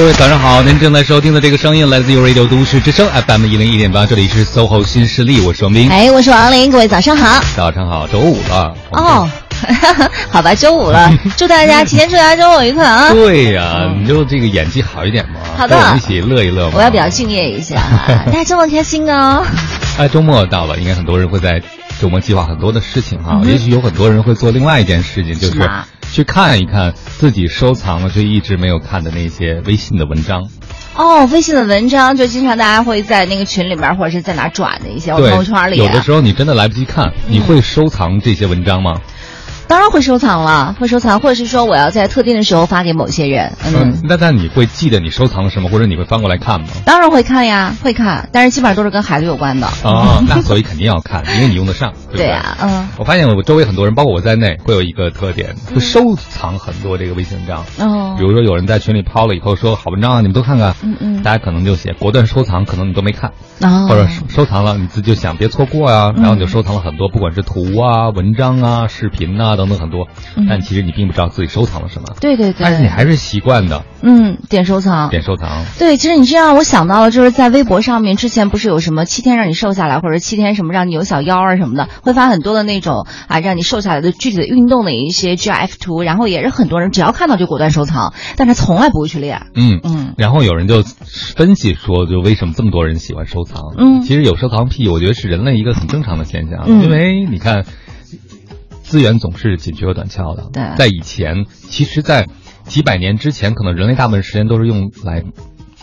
各位早上好，您正在收听的这个声音来自于 Radio 都市之声 FM 一零一点八，这里是 SOHO 新势力，我是王斌。哎，我是王林，各位早上好。早上好，周五了。哦，好吧，周五了，祝大家提前祝大家周五愉快啊！对呀，你就这个演技好一点嘛，好的，跟我们一起乐一乐嘛。我要比较敬业一下，大家周末开心哦。哎，周末到了，应该很多人会在周末计划很多的事情哈。也许有很多人会做另外一件事情，就是去看一看自己收藏了却一直没有看的那些微信的文章。哦，微信的文章就经常大家会在那个群里面或者是在哪转的一些朋友圈里。有的时候你真的来不及看，你会收藏这些文章吗？当然会收藏了，会收藏，或者是说我要在特定的时候发给某些人。嗯，那那你会记得你收藏了什么，或者你会翻过来看吗？当然会看呀，会看，但是基本上都是跟孩子有关的。哦，那所以肯定要看，因为你用得上，对呀，嗯。我发现我周围很多人，包括我在内，会有一个特点，会收藏很多这个微信文章。哦。比如说有人在群里抛了以后说好文章啊，你们都看看。嗯嗯。大家可能就写果断收藏，可能你都没看。哦。或者收藏了，你自己就想别错过啊，然后你就收藏了很多，不管是图啊、文章啊、视频啊等等很多。但其实你并不知道自己收藏了什么，对对对，但是你还是习惯的，嗯，点收藏，点收藏，对，其实你这样，我想到了，就是在微博上面，之前不是有什么七天让你瘦下来，或者七天什么让你有小腰啊什么的，会发很多的那种啊让你瘦下来的具体的运动的一些 GIF 图，然后也是很多人只要看到就果断收藏，但是从来不会去练，嗯嗯，然后有人就分析说，就为什么这么多人喜欢收藏，嗯，其实有收藏癖，我觉得是人类一个很正常的现象，因为你看。资源总是紧缺和短缺的。对，在以前，其实，在几百年之前，可能人类大部分时间都是用来。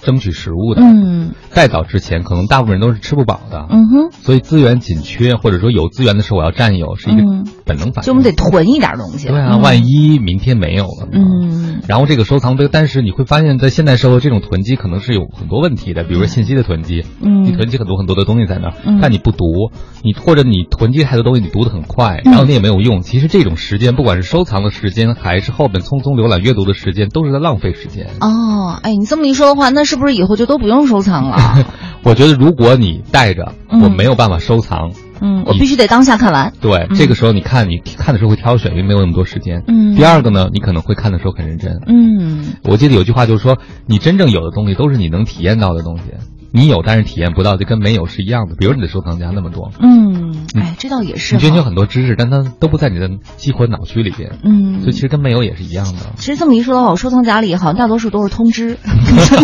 争取食物的，嗯，再早之前，可能大部分人都是吃不饱的，嗯哼，所以资源紧缺，或者说有资源的时候我要占有，是一个本能反应，就我们得囤一点东西，对啊，万一明天没有了，嗯，然后这个收藏堆，但是你会发现在现代社会，这种囤积可能是有很多问题的，比如说信息的囤积，嗯，你囤积很多很多的东西在那儿，但你不读，你或者你囤积太多东西，你读的很快，然后你也没有用，其实这种时间，不管是收藏的时间，还是后面匆匆浏览阅读的时间，都是在浪费时间。哦，哎，你这么一说的话，那是不是以后就都不用收藏了？我觉得如果你带着，我没有办法收藏。嗯，我必须得当下看完。对，这个时候你看，你看的时候会挑选，因为没有那么多时间。嗯。第二个呢，你可能会看的时候很认真。嗯。我记得有句话就是说，你真正有的东西都是你能体验到的东西。你有，但是体验不到，就跟没有是一样的。比如你的收藏夹那么多，嗯，哎，这倒也是。你觉得你有很多知识，但它都不在你的激活脑区里边，嗯，所以其实跟没有也是一样的。其实这么一说的话，我收藏夹里好像大多数都是通知，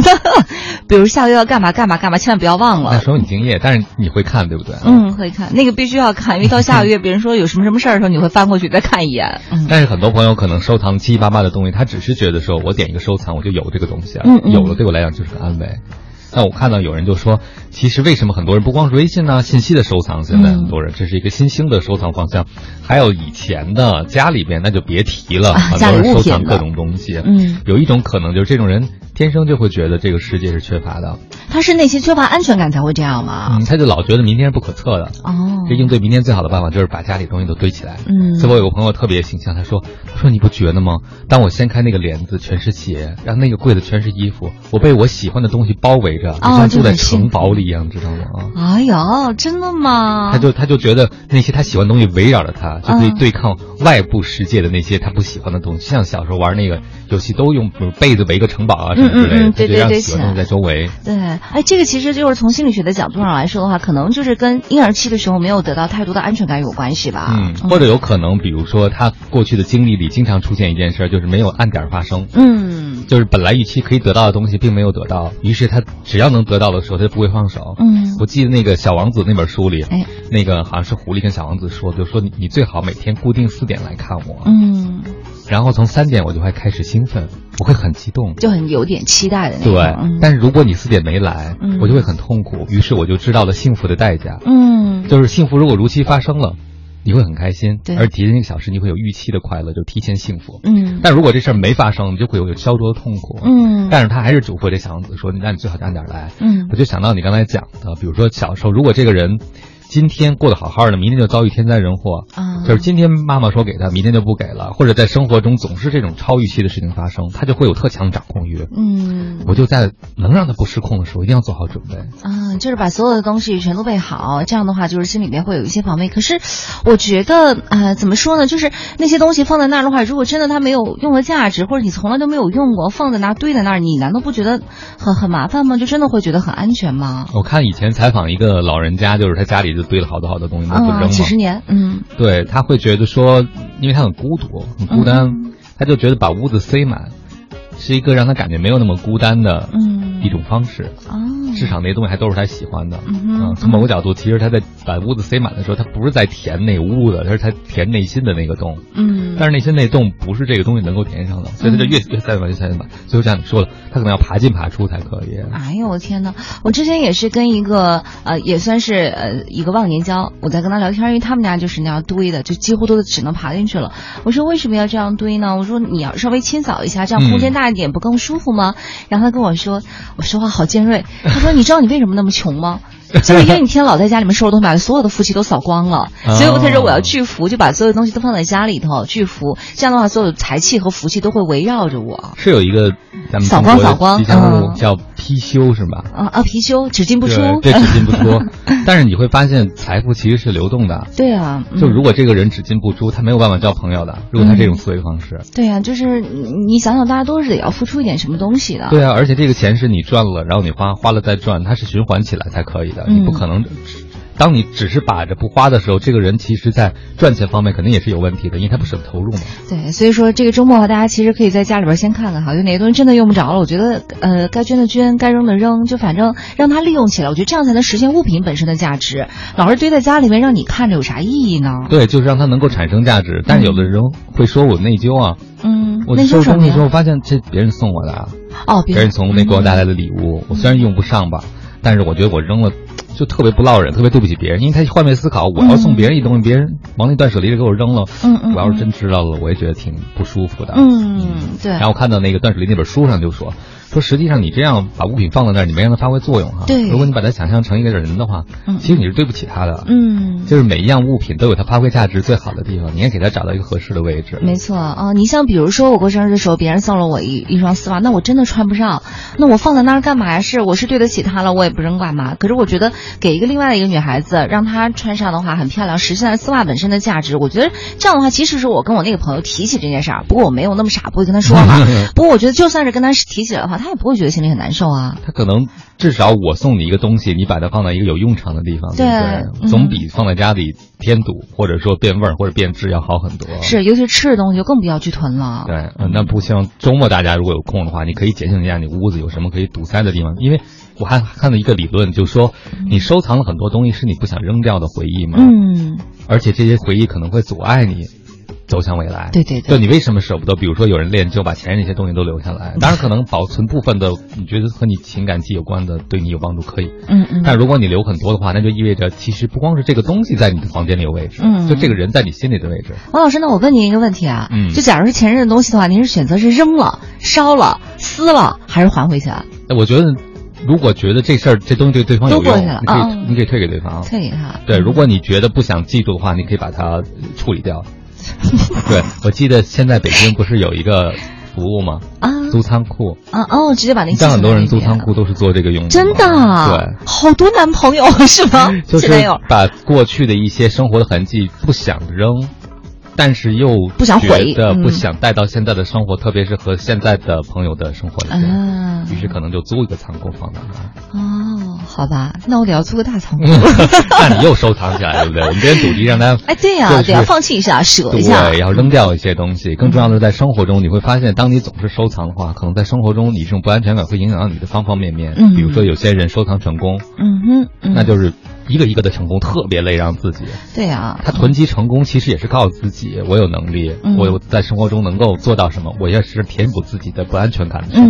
比如下个月要干嘛干嘛干嘛，千万不要忘了。那说明你敬业，但是你会看，对不对？嗯，会看，那个必须要看，因为到下个月别人说有什么什么事儿的时候，你会翻过去再看一眼。但是很多朋友可能收藏七七八八的东西，他只是觉得说我点一个收藏，我就有这个东西了，有了对我来讲就是个安慰。那我看到有人就说，其实为什么很多人不光是微信呢？信息的收藏，现在很多人这是一个新兴的收藏方向。还有以前的家里边，那就别提了，很多人收藏各种东西。嗯，有一种可能就是这种人天生就会觉得这个世界是缺乏的。他是内心缺乏安全感才会这样吗？嗯，他就老觉得明天是不可测的。哦，这应对明天最好的办法就是把家里东西都堆起来。嗯，所以我有个朋友特别形象，他说：“他说你不觉得吗？当我掀开那个帘子，全是鞋，然后那个柜子全是衣服，我被我喜欢的东西包围着，就像住在城堡里一样，知道吗？”哎呦，真的吗？他就他就觉得那些他喜欢的东西围绕着他，就可以对抗外部世界的那些他不喜欢的东西。像小时候玩那个游戏，都用被子围个城堡啊什么之类的，对对对，喜欢东西在周围。对，哎，这个其实就。就是从心理学的角度上来说的话，可能就是跟婴儿期的时候没有得到太多的安全感有关系吧。嗯，或者有可能，比如说他过去的经历里经常出现一件事，就是没有按点发生。嗯，就是本来预期可以得到的东西并没有得到，于是他只要能得到的时候，他就不会放手。嗯，我记得那个小王子那本书里，哎，那个好像是狐狸跟小王子说，就说你你最好每天固定四点来看我。嗯。然后从三点我就会开始兴奋，我会很激动，就很有点期待的那种。对，但是如果你四点没来，我就会很痛苦。于是我就知道了幸福的代价。嗯，就是幸福如果如期发生了，你会很开心，而提前一个小时你会有预期的快乐，就提前幸福。嗯，但如果这事儿没发生，你就会有焦灼的痛苦。嗯，但是他还是嘱咐这小王子说：“那你最好早点来。”嗯，我就想到你刚才讲的，比如说小时候，如果这个人。今天过得好好的，明天就遭遇天灾人祸。啊，就是今天妈妈说给他，明天就不给了，或者在生活中总是这种超预期的事情发生，他就会有特强的掌控欲。嗯，我就在能让他不失控的时候，一定要做好准备。啊，嗯，就是把所有的东西全都备好，这样的话就是心里面会有一些防备。可是，我觉得，呃，怎么说呢？就是那些东西放在那儿的话，如果真的它没有用的价值，或者你从来都没有用过，放在那儿堆在那儿，你难道不觉得很很麻烦吗？就真的会觉得很安全吗？我看以前采访一个老人家，就是他家里就堆了好多好多东西那不扔了，几十年，嗯，对他会觉得说，因为他很孤独，很孤单，他就觉得把屋子塞满。是一个让他感觉没有那么孤单的一种方式。市场那些东西还都是他喜欢的。嗯，从某个角度，其实他在把屋子塞满的时候，他不是在填那屋子，他是他填内心的那个洞。嗯，但是内心那洞不是这个东西能够填上的，所以他就越越塞满越塞满。最后像你说的，他可能要爬进爬出才可以。哎呦我天哪！我之前也是跟一个呃，也算是呃一个忘年交，我在跟他聊天，因为他们家就是那样堆的，就几乎都只能爬进去了。我说为什么要这样堆呢？我说你要稍微清扫一下，这样空间大脸，不更舒服吗？然后他跟我说，我说话好尖锐。他说你知道你为什么那么穷吗？就是因为你天天老在家里面收拾东西，把所有的福气都扫光了，所以他说我要聚福，就把所有东西都放在家里头聚福，这样的话所有财气和福气都会围绕着我。是有一个咱们扫光扫光，嗯，叫貔貅是吧？啊啊，貔貅只进不出，对，只进不出。但是你会发现财富其实是流动的。对啊，就如果这个人只进不出，他没有办法交朋友的。如果他这种思维方式，对啊，就是你想想，大家都是得要付出一点什么东西的。对啊，而且这个钱是你赚了，然后你花花了再赚，它是循环起来才可以的，你不可能。当你只是把着不花的时候，这个人其实在赚钱方面肯定也是有问题的，因为他不舍得投入嘛。对，所以说这个周末大家其实可以在家里边先看看哈，有哪些东西真的用不着了，我觉得呃该捐的捐，该扔的扔，就反正让它利用起来，我觉得这样才能实现物品本身的价值。老是堆在家里面让你看着有啥意义呢？对，就是让它能够产生价值。但是有的人会说我内疚啊，嗯，我收东西的时候发现这别人送我的，哦，别人从那给我带来的礼物，我虽然用不上吧，但是我觉得我扔了。就特别不落忍，特别对不起别人，因为他换位思考，我要送别人一东西，别人往那断舍离里给我扔了，嗯嗯，我要是真知道了，我也觉得挺不舒服的，嗯对。然后看到那个断舍离那本书上就说。说实际上你这样把物品放在那儿，你没让它发挥作用哈。对。如果你把它想象成一个人的话，嗯，其实你是对不起他的。嗯。就是每一样物品都有它发挥价值最好的地方，你也给它找到一个合适的位置。没错啊，你像比如说我过生日的时候，别人送了我一一双丝袜，那我真的穿不上，那我放在那儿干嘛呀？是我是对得起他了，我也不扔干嘛？可是我觉得给一个另外的一个女孩子，让她穿上的话很漂亮，实现了丝袜本身的价值。我觉得这样的话，即使是我跟我那个朋友提起这件事儿，不过我没有那么傻，不会跟他说嘛。不过我觉得就算是跟他提起来的话，他也不会觉得心里很难。受啊！他可能至少我送你一个东西，你把它放在一个有用场的地方，对不对？总比放在家里添堵，或者说变味儿或者变质要好很多。是，尤其吃的东西就更不要去囤了。对，那不像周末大家如果有空的话，你可以检视一下你屋子有什么可以堵塞的地方。因为我还看到一个理论，就是说你收藏了很多东西是你不想扔掉的回忆嘛。嗯。而且这些回忆可能会阻碍你。走向未来，对对对，就你为什么舍不得？比如说有人练就把前任那些东西都留下来，当然可能保存部分的，你觉得和你情感记有关的，对你有帮助可以，嗯嗯。但如果你留很多的话，那就意味着其实不光是这个东西在你的房间里有位置，嗯，就这个人在你心里的位置。王老师，那我问您一个问题啊，嗯，就假如是前任的东西的话，您是选择是扔了、烧了、撕了，还是还回去？那我觉得，如果觉得这事儿这东西对对方有用，你可以你可以退给对方，退给他。对，如果你觉得不想记住的话，你可以把它处理掉。对，我记得现在北京不是有一个服务吗？啊，租仓库啊哦，直接把那像很多人租仓库都是做这个用的，真的，对，好多男朋友 是吗？就是把过去的一些生活的痕迹不想扔。但是又不想毁的，不想带到现在的生活，特别是和现在的朋友的生活里面，于是可能就租一个仓库放那儿。哦，好吧，那我得要租个大仓库。那你又收藏起来，对不对？我们这边赌敌让他 哎，对呀，得要放弃一下，舍一下，对，要扔掉一些东西。更重要的是，在生活中你会发现，当你总是收藏的话，可能在生活中你这种不安全感会影响到你的方方面面。嗯，比如说有些人收藏成功，嗯哼，那就是一个一个的成功，特别累，让自己。对啊，他囤积成功，其实也是告诉自己。我有能力，我在生活中能够做到什么？我要是填补自己的不安全感的时候。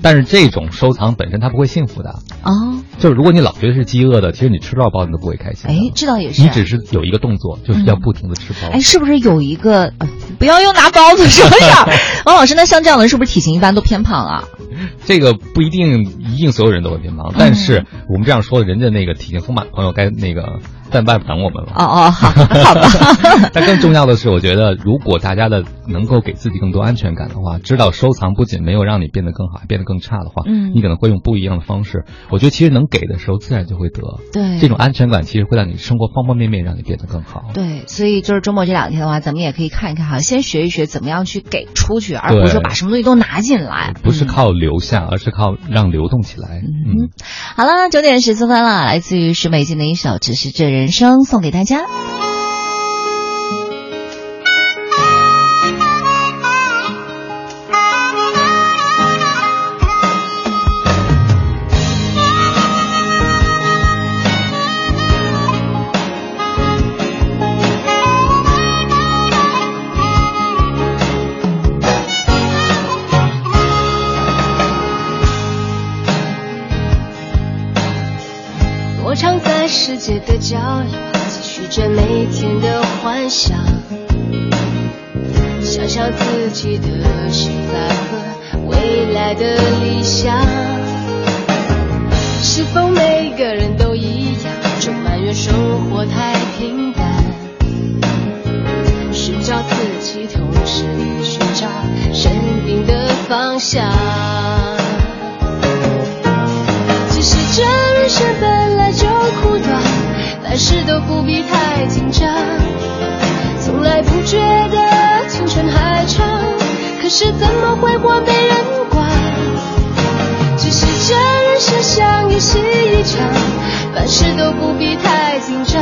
但是这种收藏本身它不会幸福的啊。就是如果你老觉得是饥饿的，其实你吃多少包你都不会开心。哎，这倒也是。你只是有一个动作，就是要不停的吃包。哎，是不是有一个？不要又拿包子说呀，王老师，那像这样的人是不是体型一般都偏胖啊？这个不一定，一定所有人都会偏胖。但是我们这样说，人家那个体型丰满的朋友该那个。但外不等我们了。哦哦，好，好吧。但更重要的是，我觉得如果大家的能够给自己更多安全感的话，知道收藏不仅没有让你变得更好，还变得更差的话，嗯，你可能会用不一样的方式。我觉得其实能给的时候，自然就会得。对，这种安全感其实会让你生活方方面面让你变得更好。对，所以就是周末这两天的话，咱们也可以看一看哈，先学一学怎么样去给出去，而不是说把什么东西都拿进来。不是靠留下，而是靠让流动起来。嗯，好了，九点十四分了，来自于石美静的一首《只是这人人生》送给大家。世界的角落，继续着每天的幻想，想象自己的现在和未来的理想。是否每个人都一样，就埋怨生活太平淡？寻找自己，同时寻找生命的方向。其实这人生本。事都不必太紧张，从来不觉得青春还长，可是怎么会活没人管？只是这人生像游戏一场，凡事都不必太紧张。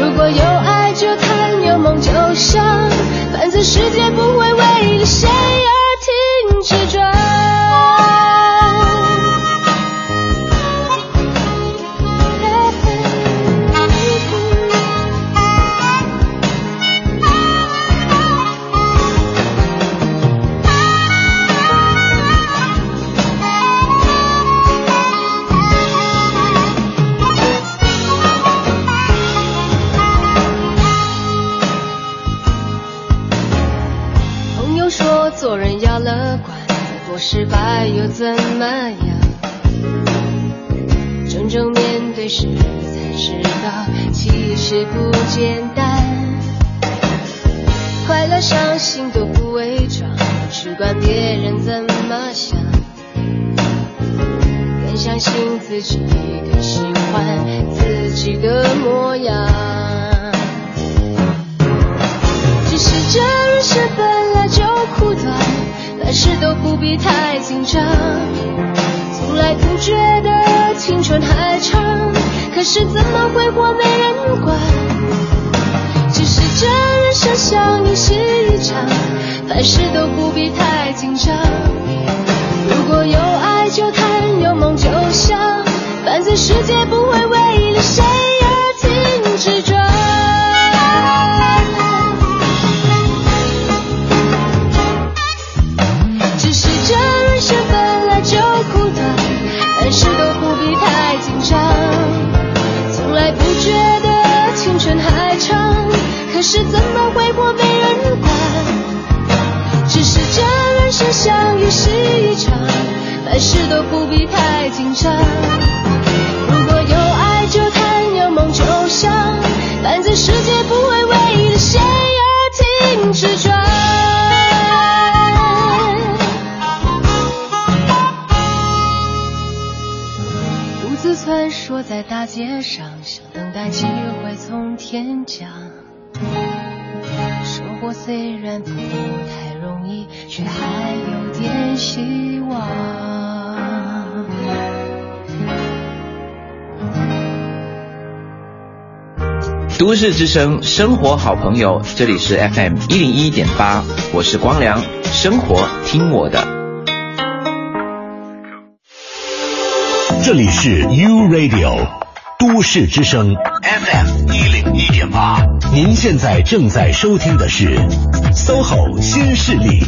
如果有爱就谈，有梦就想，反正世界不会为了谁而市之声，生活好朋友，这里是 FM 一零一点八，我是光良，生活听我的。这里是 U Radio。都市之声 FM 一零一点八，您现在正在收听的是 SOHO 新势力。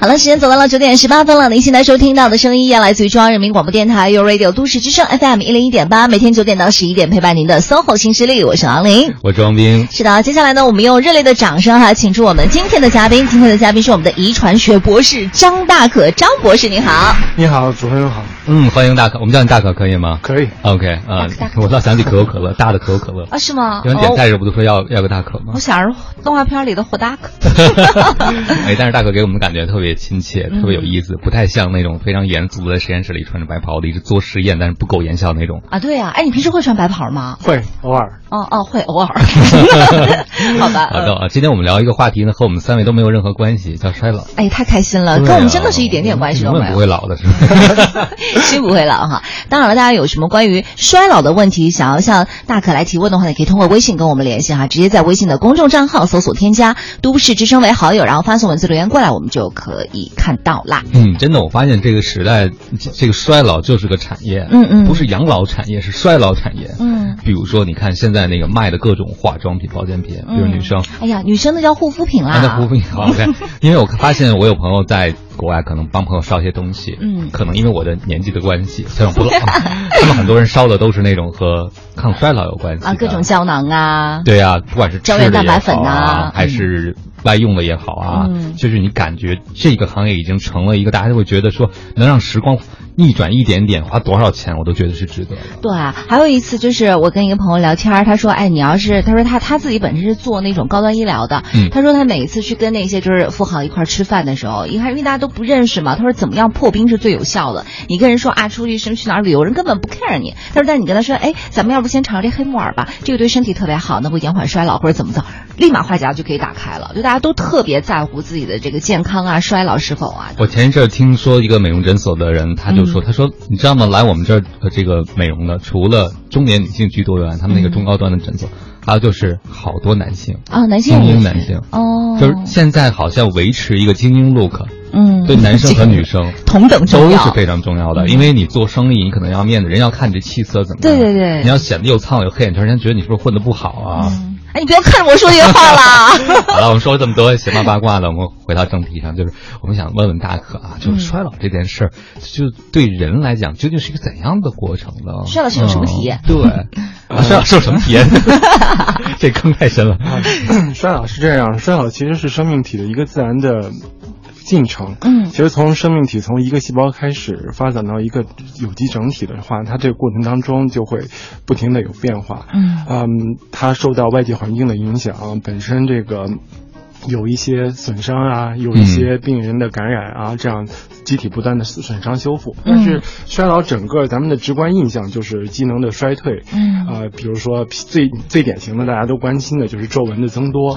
好了，时间走到了九点十八分了。您现在收听到的声音依然来自于中央人民广播电台 u Radio 都市之声 FM 一零一点八，每天九点到十一点陪伴您的 SOHO 新势力，我是王琳，我是王斌。是的，接下来呢，我们用热烈的掌声哈，请出我们今天的嘉宾。今天的嘉宾是我们的遗传学博士张大可，张博士你好。你好，主持人好。嗯，欢迎大可，我们叫你大可可以吗？可以。OK，啊，我倒想起可口可乐，大的可口可乐啊，是吗？因为点菜时不都说要要个大可吗？我想着动画片里的火大可。哎，但是大可给我们的感觉特别亲切，特别有意思，不太像那种非常严肃的实验室里穿着白袍的一直做实验，但是不苟言笑那种。啊，对呀，哎，你平时会穿白袍吗？会，偶尔。哦哦，会偶尔。好吧。好的啊，今天我们聊一个话题呢，和我们三位都没有任何关系，叫衰老。哎，太开心了，跟我们真的是一点点关系都没有。不会老的是吗？是不会老哈。当然了，大家有什么关于衰老的问题，想要向大可来提问的话，也可以通过微信跟我们联系哈，直接在微信的公众账号搜索添加“都市之声”为好友，然后发送文字留言过来，我们就可以看到啦。嗯，真的，我发现这个时代，这个衰老就是个产业。嗯嗯，不是养老产业，是衰老产业。嗯，比如说，你看现在那个卖的各种化妆品、保健品，比如女生，哎呀，女生的叫护肤品啦。那护肤品好，OK。因为我发现我有朋友在。国外可能帮朋友烧一些东西，嗯，可能因为我的年纪的关系，虽然不老，他们很多人烧的都是那种和抗衰老有关系啊，各种胶囊啊，对啊，不管是胶原蛋白粉啊，还是外用的也好啊，就是你感觉这个行业已经成了一个大家都会觉得说能让时光。逆转一点点，花多少钱我都觉得是值得的。对，还有一次就是我跟一个朋友聊天，他说：“哎，你要是他说他他自己本身是做那种高端医疗的，嗯，他说他每一次去跟那些就是富豪一块吃饭的时候，一开始因为大家都不认识嘛，他说怎么样破冰是最有效的？你跟人说啊，出去什么去哪儿旅游，人根本不 care 你。他说，但你跟他说，哎，咱们要不先尝尝这黑木耳吧，这个对身体特别好，能够延缓衰老或者怎么着，立马话匣就可以打开了。就大家都特别在乎自己的这个健康啊，衰老是否啊。我前一阵听说一个美容诊所的人，他就说，他说你知道。吗？来我们这儿这个美容的，除了中年女性居多以外，他们那个中高端的诊所，还有就是好多男性啊，男性精英男性。哦，就是现在好像维持一个精英 look，嗯，对男生和女生同等都是非常重要的，因为你做生意，你可能要面子，人要看你这气色怎么样，对对对，你要显得又苍老又黑眼圈，人家觉得你是不是混的不好啊？哎，你不要看着我说这些话了！好了，我们说了这么多闲话八卦了，我们回到正题上，就是我们想问问大可啊，就是衰老这件事儿，就对人来讲究竟是一个怎样的过程呢？衰老是有 什么体验？对，衰老是有什么体验？这坑太深了。衰老是这样，衰老其实是生命体的一个自然的。进程，嗯，其实从生命体从一个细胞开始发展到一个有机整体的话，它这个过程当中就会不停的有变化，嗯，嗯，它受到外界环境的影响，本身这个。有一些损伤啊，有一些病人的感染啊，这样机体不断的损伤修复。但是衰老整个咱们的直观印象就是机能的衰退。嗯，呃，比如说最最典型的大家都关心的就是皱纹的增多。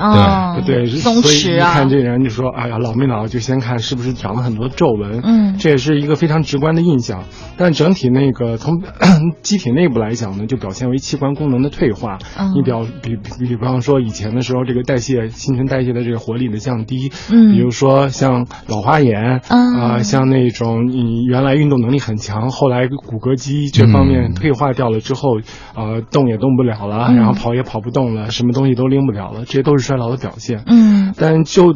对对，松弛啊。一看这人就说，哎呀，老没老？就先看是不是长了很多皱纹。嗯，这也是一个非常直观的印象。但整体那个从 机体内部来讲呢，就表现为器官功能的退化。你表比比比方说以前的时候，这个代谢新陈代谢的这。活力的降低，嗯，比如说像老花眼，啊，像那种你原来运动能力很强，后来骨骼肌这方面退化掉了之后，呃，动也动不了了，然后跑也跑不动了，什么东西都拎不了了，这些都是衰老的表现。嗯，但就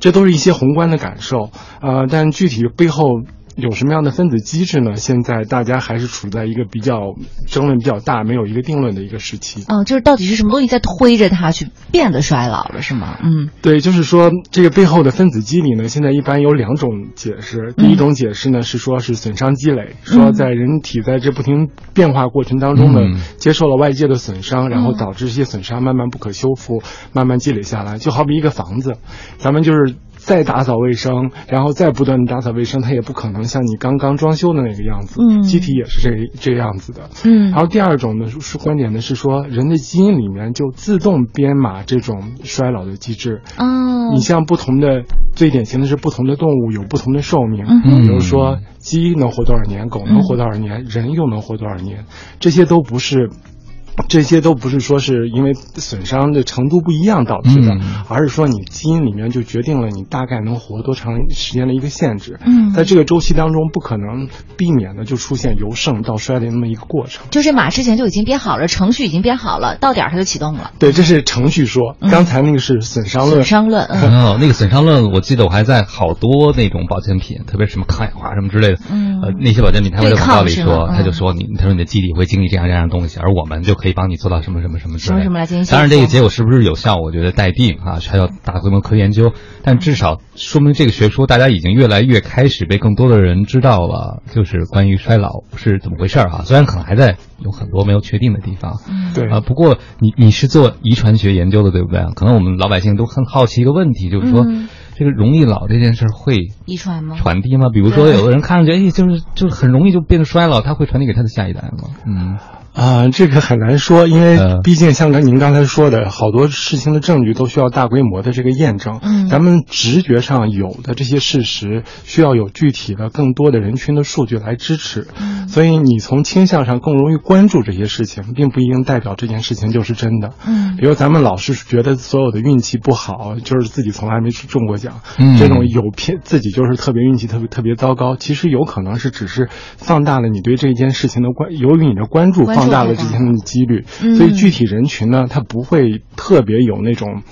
这都是一些宏观的感受，啊，但具体背后。有什么样的分子机制呢？现在大家还是处在一个比较争论比较大、没有一个定论的一个时期。嗯，就是到底是什么东西在推着它去变得衰老了，是吗？嗯，对，就是说这个背后的分子机理呢，现在一般有两种解释。第一种解释呢是说是损伤积累，说在人体在这不停变化过程当中呢，接受了外界的损伤，然后导致这些损伤慢慢不可修复，慢慢积累下来。就好比一个房子，咱们就是。再打扫卫生，然后再不断的打扫卫生，它也不可能像你刚刚装修的那个样子。嗯，机体也是这这样子的。嗯，然后第二种呢是观点呢是说，人的基因里面就自动编码这种衰老的机制。哦，你像不同的，最典型的是不同的动物有不同的寿命。嗯，比如说鸡能活多少年，狗能活多少年，人又能活多少年，这些都不是。这些都不是说是因为损伤的程度不一样导致的，而是说你基因里面就决定了你大概能活多长时间的一个限制。嗯，在这个周期当中，不可能避免的就出现由盛到衰的那么一个过程。就是马之前就已经编好了，程序已经编好了，到点儿它就启动了。对，这是程序说。刚才那个是损伤论。损伤论。哦，那个损伤论，我记得我还在好多那种保健品，特别什么抗氧化什么之类的。嗯。呃，那些保健品他会在广告里说，他就说你，他说你的机体会经历这样这样的东西，而我们就可以帮你做到什么什么。什么什么什么什么来进行？当然，这个结果是不是有效，我觉得待定啊，还要大规模科研究。但至少说明这个学说，大家已经越来越开始被更多的人知道了，就是关于衰老是怎么回事儿哈。虽然可能还在有很多没有确定的地方，对啊。不过你你是做遗传学研究的，对不对？可能我们老百姓都很好奇一个问题，就是说这个容易老这件事会遗传吗？传递吗？比如说，有的人看上去哎，就是就是很容易就变得衰老，他会传递给他的下一代吗？嗯。啊，这个很难说，因为毕竟像刚您刚才说的，好多事情的证据都需要大规模的这个验证。嗯，咱们直觉上有的这些事实，需要有具体的、更多的人群的数据来支持。嗯，所以你从倾向上更容易关注这些事情，并不一定代表这件事情就是真的。嗯，比如咱们老是觉得所有的运气不好，就是自己从来没中过奖，这种有偏自己就是特别运气特别特别糟糕，其实有可能是只是放大了你对这件事情的关，由于你的关注放。大了这些的几率，所以具体人群呢，他不会特别有那种，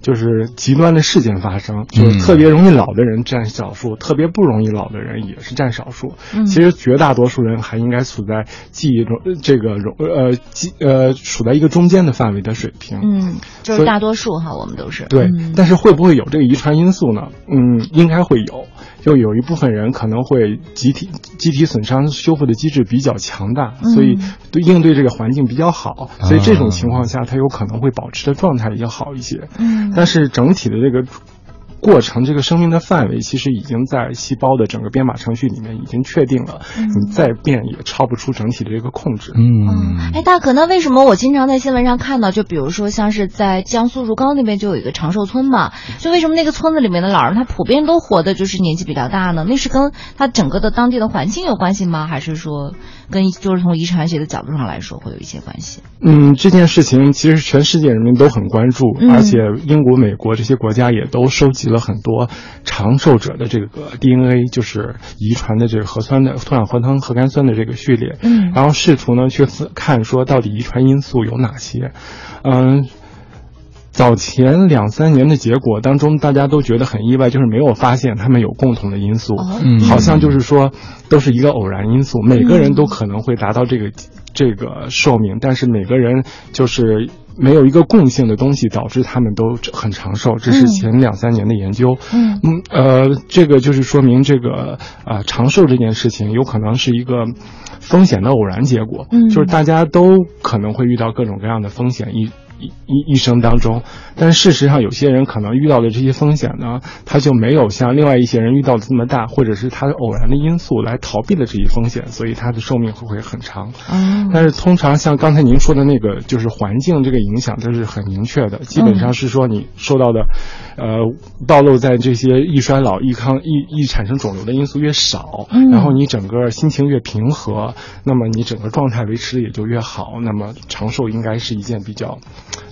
就是极端的事件发生，就是特别容易老的人占少数，特别不容易老的人也是占少数。其实绝大多数人还应该处在记忆中，这个容呃记呃处在一个中间的范围的水平。嗯，就是大多数哈，我们都是对。但是会不会有这个遗传因素呢？嗯，应该会有。就有一部分人可能会集体机体损伤修复的机制比较强大，所以对应对这个环境比较好，所以这种情况下他有可能会保持的状态也好一些。嗯，但是整体的这个。过程这个生命的范围其实已经在细胞的整个编码程序里面已经确定了，你再变也超不出整体的这个控制。嗯，哎，大可，那为什么我经常在新闻上看到，就比如说像是在江苏如皋那边就有一个长寿村嘛，就为什么那个村子里面的老人他普遍都活的就是年纪比较大呢？那是跟他整个的当地的环境有关系吗？还是说跟就是从遗传学的角度上来说会有一些关系？嗯，这件事情其实全世界人民都很关注，而且英国、美国这些国家也都收集。了很多长寿者的这个 DNA，就是遗传的这个核酸的脱氧核糖核苷酸的这个序列，嗯，然后试图呢去看说到底遗传因素有哪些，嗯，早前两三年的结果当中，大家都觉得很意外，就是没有发现他们有共同的因素，嗯，好像就是说都是一个偶然因素，每个人都可能会达到这个这个寿命，但是每个人就是。没有一个共性的东西导致他们都很长寿，这是前两三年的研究。嗯嗯呃，这个就是说明这个啊长寿这件事情有可能是一个风险的偶然结果。嗯，就是大家都可能会遇到各种各样的风险一。一一生当中，但事实上，有些人可能遇到的这些风险呢，他就没有像另外一些人遇到的这么大，或者是他的偶然的因素来逃避了这些风险，所以他的寿命会会很长。但是通常像刚才您说的那个，就是环境这个影响，这是很明确的，基本上是说你受到的，呃，暴露在这些易衰老、易康、易易产生肿瘤的因素越少，然后你整个心情越平和，那么你整个状态维持的也就越好，那么长寿应该是一件比较。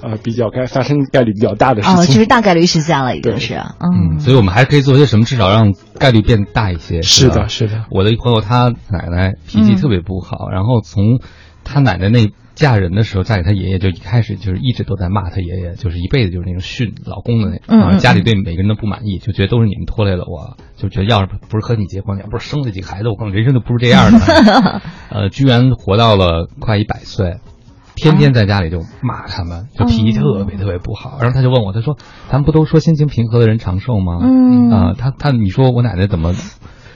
呃，比较该发生概率比较大的事情，哦，其实大概率是这样了，已经是，嗯，所以我们还可以做些什么，至少让概率变大一些。是的，是的。我的一朋友，他奶奶脾气特别不好，然后从他奶奶那嫁人的时候，嫁给他爷爷，就一开始就是一直都在骂他爷爷，就是一辈子就是那种训老公的那，啊，家里对每个人都不满意，就觉得都是你们拖累了我，就觉得要是不是和你结婚，要不是生了几个孩子，我可能人生就不是这样的。呃，居然活到了快一百岁。天天在家里就骂他们，就脾气特别特别不好。然后他就问我，他说：“咱们不都说心情平和的人长寿吗？”嗯啊，他他你说我奶奶怎么？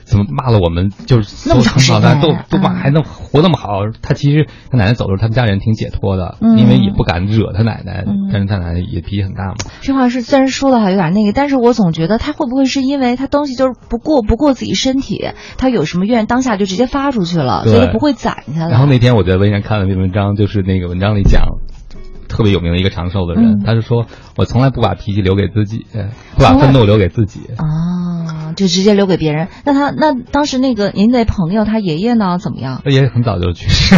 怎么骂了我们？就是那么长时间都都骂还能活那么好？他其实他奶奶走的时候，他们家人挺解脱的，因为也不敢惹他奶奶。但是他奶奶也脾气很大嘛。这话是虽然说的哈有点那个，但是我总觉得他会不会是因为他东西就是不过不过自己身体，他有什么怨当下就直接发出去了，所以不会攒下来。然后那天我在微信上看了篇文章，就是那个文章里讲。特别有名的一个长寿的人，他是说：“我从来不把脾气留给自己，不把愤怒留给自己。”啊，就直接留给别人。那他那当时那个您的朋友他爷爷呢？怎么样？他爷爷很早就去世。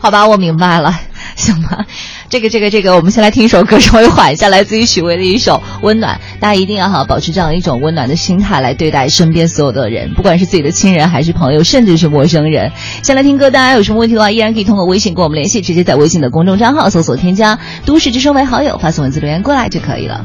好吧，我明白了，行吧。这个这个这个，我们先来听一首歌，稍微缓一下，来自于许巍的一首《温暖》。大家一定要哈保持这样一种温暖的心态来对待身边所有的人，不管是自己的亲人还是朋友，甚至是陌生人。先来听歌，大家有什么问题的话，依然可以通过微信跟我们联系，直接在微信的公众账号搜索添加“都市之声”为好友，发送文字留言过来就可以了。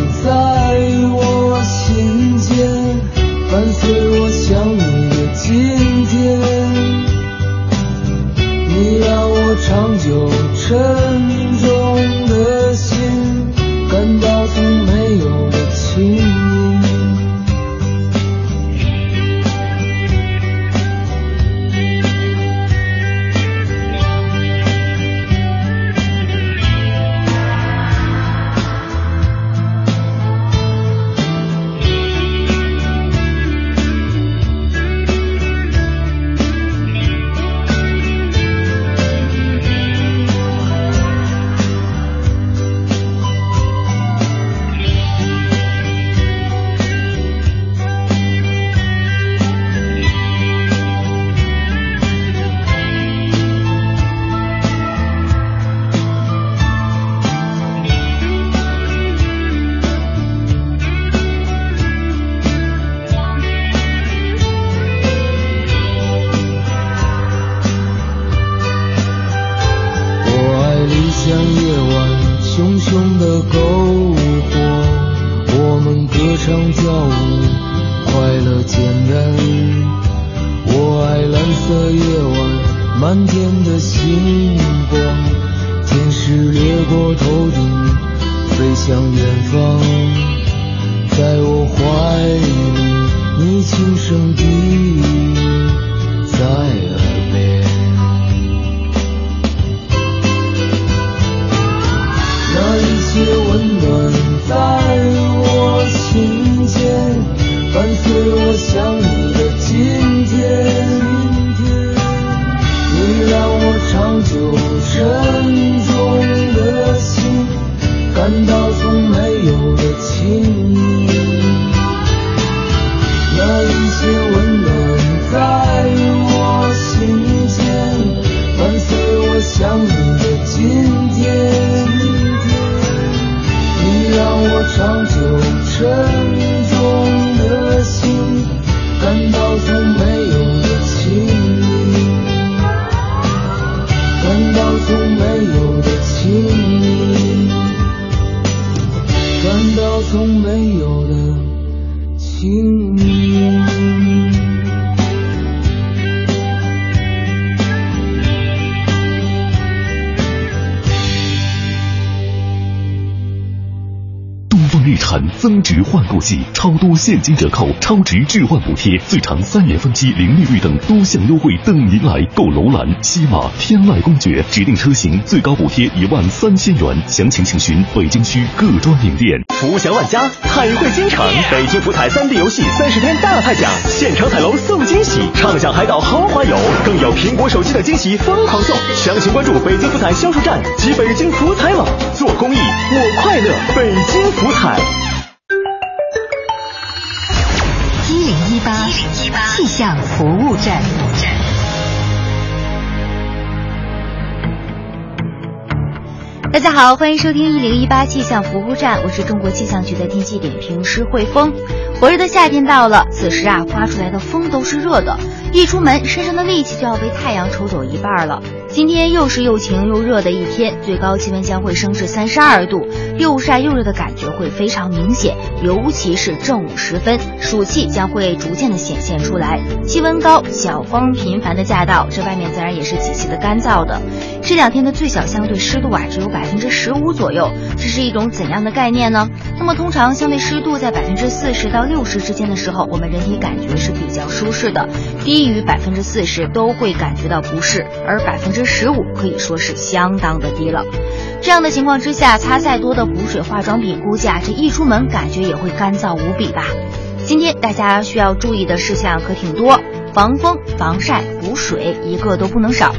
在我心间。伴随我想你的今天，你让我长久沉重的心感到从没有的轻值换购季，超多现金折扣、超值置换补贴、最长三年分期零利率等多项优惠等您来购！楼兰、西马、天籁公爵指定车型最高补贴一万三千元，详情请询北京区各专营店。福祥万家，彩绘京城，北京福彩三 D 游戏三十天大派奖，现场彩楼送惊喜，畅享海岛豪华游，更有苹果手机的惊喜疯狂送。详情关注北京福彩销售站及北京福彩网。做公益，我快乐。北京福彩。一零一八气象服务站。大家好，欢迎收听一零一八气象服务站，我是中国气象局的天气点评师汇丰。火热的夏天到了，此时啊，刮出来的风都是热的，一出门，身上的力气就要被太阳抽走一半了。今天又是又晴又热的一天，最高气温将会升至三十二度，又晒又热的感觉会非常明显，尤其是正午时分，暑气将会逐渐的显现出来。气温高，小风频繁的驾到，这外面自然也是极其的干燥的。这两天的最小相对湿度啊，只有百分之十五左右，这是一种怎样的概念呢？那么通常相对湿度在百分之四十到六十之间的时候，我们人体感觉是比较舒适的，低于百分之四十都会感觉到不适，而百分之十五可以说是相当的低了。这样的情况之下，擦再多的补水化妆品，估计啊这一出门感觉也会干燥无比吧。今天大家需要注意的事项可挺多，防风、防晒、补水，一个都不能少。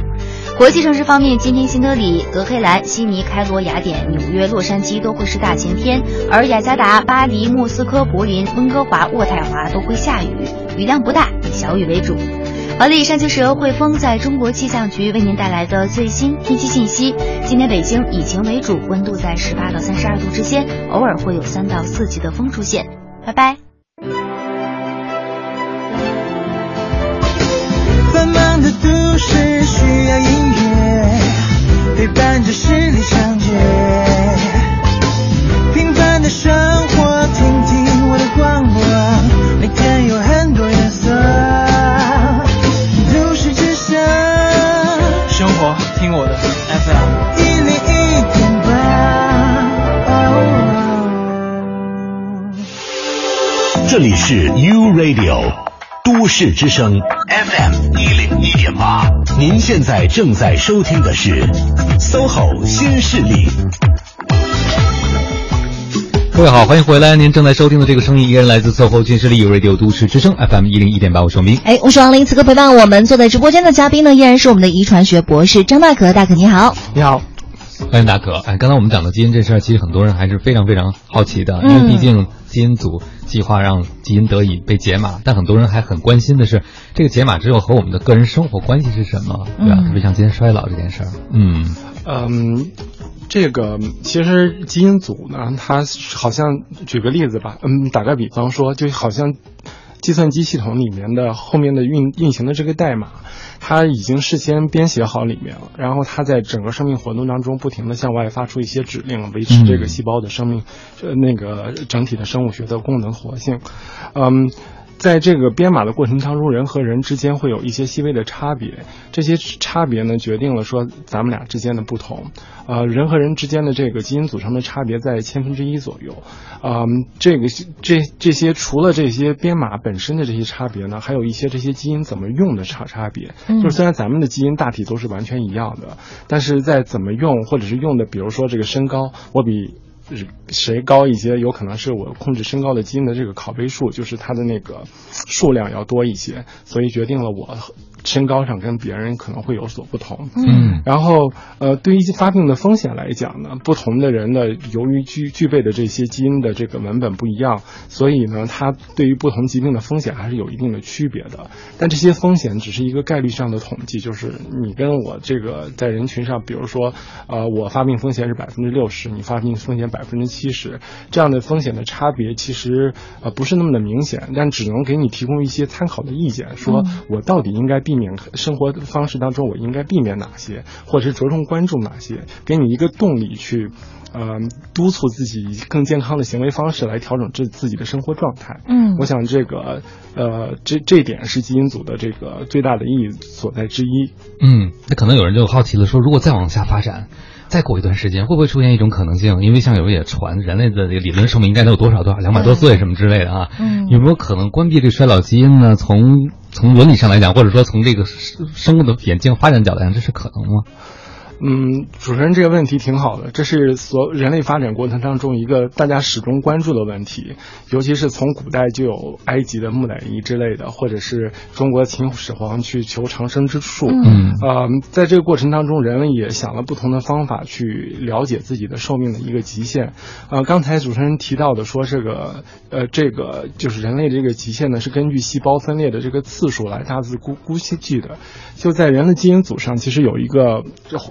国际城市方面，今天新德里、德黑兰、悉尼、开罗、雅典、纽约、洛杉矶都会是大晴天，而雅加达、巴黎、莫斯科、柏林、温哥华、渥太华都会下雨，雨量不大，以小雨为主。好了，以上就是由汇丰在中国气象局为您带来的最新天气信息。今天北京以晴为主，温度在十八到三十二度之间，偶尔会有三到四级的风出现。拜拜。繁忙的都市需要音乐陪伴着十里长街，是 U Radio。都市之声 FM 一零一点八，您现在正在收听的是 SOHO 新势力。各位好，欢迎回来。您正在收听的这个声音依然来自 SOHO 新势力 Radio 都市之声 FM 一零一点八，我是王明。哎，我是王林。此刻陪伴我们坐在直播间的嘉宾呢，依然是我们的遗传学博士张大可。大可你好，你好。欢迎大可。哎，刚才我们讲的基因这事儿，其实很多人还是非常非常好奇的，因为毕竟基因组计划让基因得以被解码，但很多人还很关心的是，这个解码之后和我们的个人生活关系是什么，对吧？特别像今天衰老这件事儿。嗯嗯，这个其实基因组呢，它好像举个例子吧，嗯，打个比方说，就好像计算机系统里面的后面的运运行的这个代码。它已经事先编写好里面了，然后它在整个生命活动当中不停的向外发出一些指令，维持这个细胞的生命，呃，那个整体的生物学的功能活性，嗯。在这个编码的过程当中，人和人之间会有一些细微的差别，这些差别呢，决定了说咱们俩之间的不同。呃，人和人之间的这个基因组成的差别在千分之一左右。嗯，这个这这些除了这些编码本身的这些差别呢，还有一些这些基因怎么用的差差别。就是虽然咱们的基因大体都是完全一样的，但是在怎么用或者是用的，比如说这个身高，我比。谁高一些，有可能是我控制身高的基因的这个拷贝数，就是它的那个数量要多一些，所以决定了我。身高上跟别人可能会有所不同，嗯，然后呃，对于发病的风险来讲呢，不同的人呢，由于具具备的这些基因的这个文本不一样，所以呢，它对于不同疾病的风险还是有一定的区别的。但这些风险只是一个概率上的统计，就是你跟我这个在人群上，比如说，呃，我发病风险是百分之六十，你发病风险百分之七十，这样的风险的差别其实呃不是那么的明显，但只能给你提供一些参考的意见，说我到底应该避。避免生活方式当中，我应该避免哪些，或者是着重关注哪些，给你一个动力去，呃，督促自己以更健康的行为方式来调整自自己的生活状态。嗯，我想这个，呃，这这点是基因组的这个最大的意义所在之一。嗯，那可能有人就好奇了，说如果再往下发展。再过一段时间，会不会出现一种可能性？因为像有人也传，人类的这个理论寿命应该都有多少多少两百多岁什么之类的啊？嗯，有没有可能关闭这个衰老基因呢？从从伦理上来讲，或者说从这个生物的演进发展角度来讲，这是可能吗？嗯，主持人这个问题挺好的，这是所人类发展过程当中一个大家始终关注的问题，尤其是从古代就有埃及的木乃伊之类的，或者是中国秦始皇去求长生之术。嗯，呃，在这个过程当中，人们也想了不同的方法去了解自己的寿命的一个极限。呃，刚才主持人提到的说这个，呃，这个就是人类这个极限呢，是根据细胞分裂的这个次数来大致估估计的。就在人的基因组上，其实有一个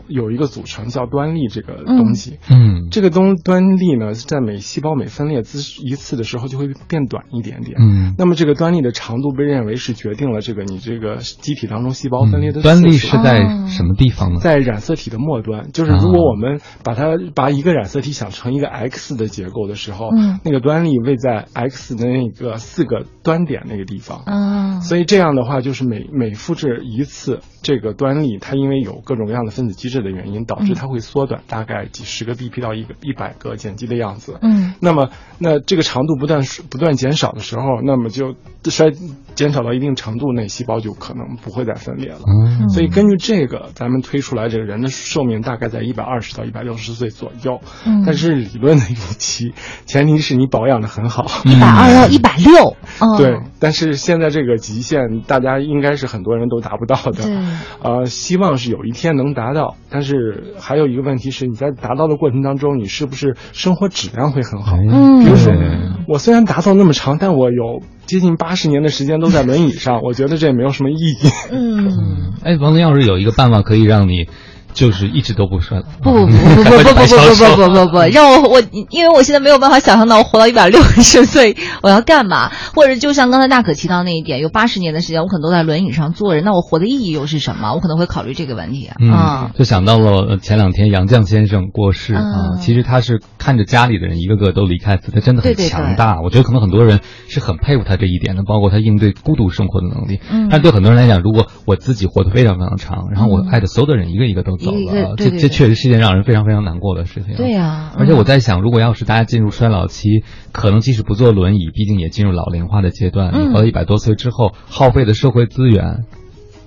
有。有一个组成叫端粒这个东西，嗯，这个东端粒呢，在每细胞每分裂次一次的时候就会变短一点点，嗯，那么这个端粒的长度被认为是决定了这个你这个机体当中细胞分裂的端粒是在什么地方呢？在染色体的末端，就是如果我们把它把一个染色体想成一个 X 的结构的时候，嗯，那个端粒位在 X 的那个四个端点那个地方，嗯，所以这样的话就是每每复制一次这个端粒，它因为有各种各样的分子机制的。原因导致它会缩短，大概几十个 BP 到一个一百个碱基的样子。嗯，那么那这个长度不断不断减少的时候，那么就衰减少到一定程度，那细胞就可能不会再分裂了。嗯，所以根据这个，咱们推出来这个人的寿命大概在一百二十到一百六十岁左右。嗯，但是理论的预期，前提是你保养的很好。一百二到一百六。对，但是现在这个极限，大家应该是很多人都达不到的。呃，希望是有一天能达到，但。但是还有一个问题是，你在达到的过程当中，你是不是生活质量会很好？嗯，比如说，我虽然达到那么长，但我有接近八十年的时间都在轮椅上，我觉得这也没有什么意义。嗯，哎，王林要是有一个办法可以让你。就是一直都不衰不不不不不不不不不不不不，让我我因为我现在没有办法想象到我活到一百六十岁我要干嘛，或者就像刚才大可提到那一点，有八十年的时间我可能都在轮椅上坐着，那我活的意义又是什么？我可能会考虑这个问题啊。就想到了前两天杨绛先生过世啊，其实他是看着家里的人一个个都离开，他真的很强大。我觉得可能很多人是很佩服他这一点的，包括他应对孤独生活的能力。嗯，但对很多人来讲，如果我自己活得非常非常长，然后我爱的所有的人一个一个都。走了，这这确实是件让人非常非常难过的事情。对呀，而且我在想，如果要是大家进入衰老期，可能即使不坐轮椅，毕竟也进入老龄化的阶段。你活到一百多岁之后，耗费的社会资源，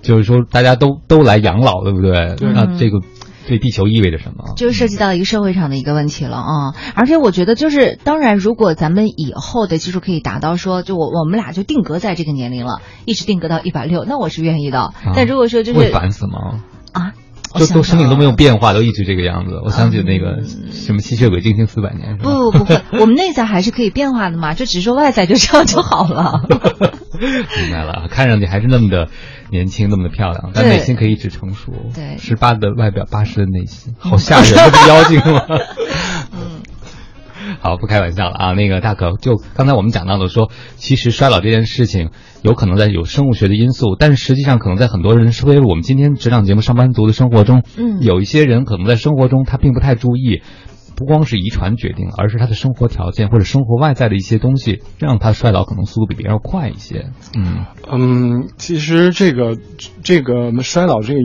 就是说大家都都来养老，对不对？那这个对地球意味着什么？就涉及到一个社会上的一个问题了啊！而且我觉得，就是当然，如果咱们以后的技术可以达到说，就我我们俩就定格在这个年龄了，一直定格到一百六，那我是愿意的。但如果说就是会烦死吗？啊？都都生命都没有变化，都一直这个样子。我想起那个什么吸血鬼进行四百年，不不不，我们内在还是可以变化的嘛，就只是说外在就这样就好了。明白了，看上去还是那么的年轻，那么的漂亮，但内心可以一直成熟。对，十八的外表，八十的内心，好吓人，这是妖精吗？嗯。好，不开玩笑了啊！那个大可，就刚才我们讲到的说，其实衰老这件事情有可能在有生物学的因素，但是实际上可能在很多人，特别是我们今天职场节目上班族的生活中，嗯，有一些人可能在生活中他并不太注意，不光是遗传决定，而是他的生活条件或者生活外在的一些东西，让他衰老可能速度比别人要快一些。嗯嗯，其实这个这个衰老这个。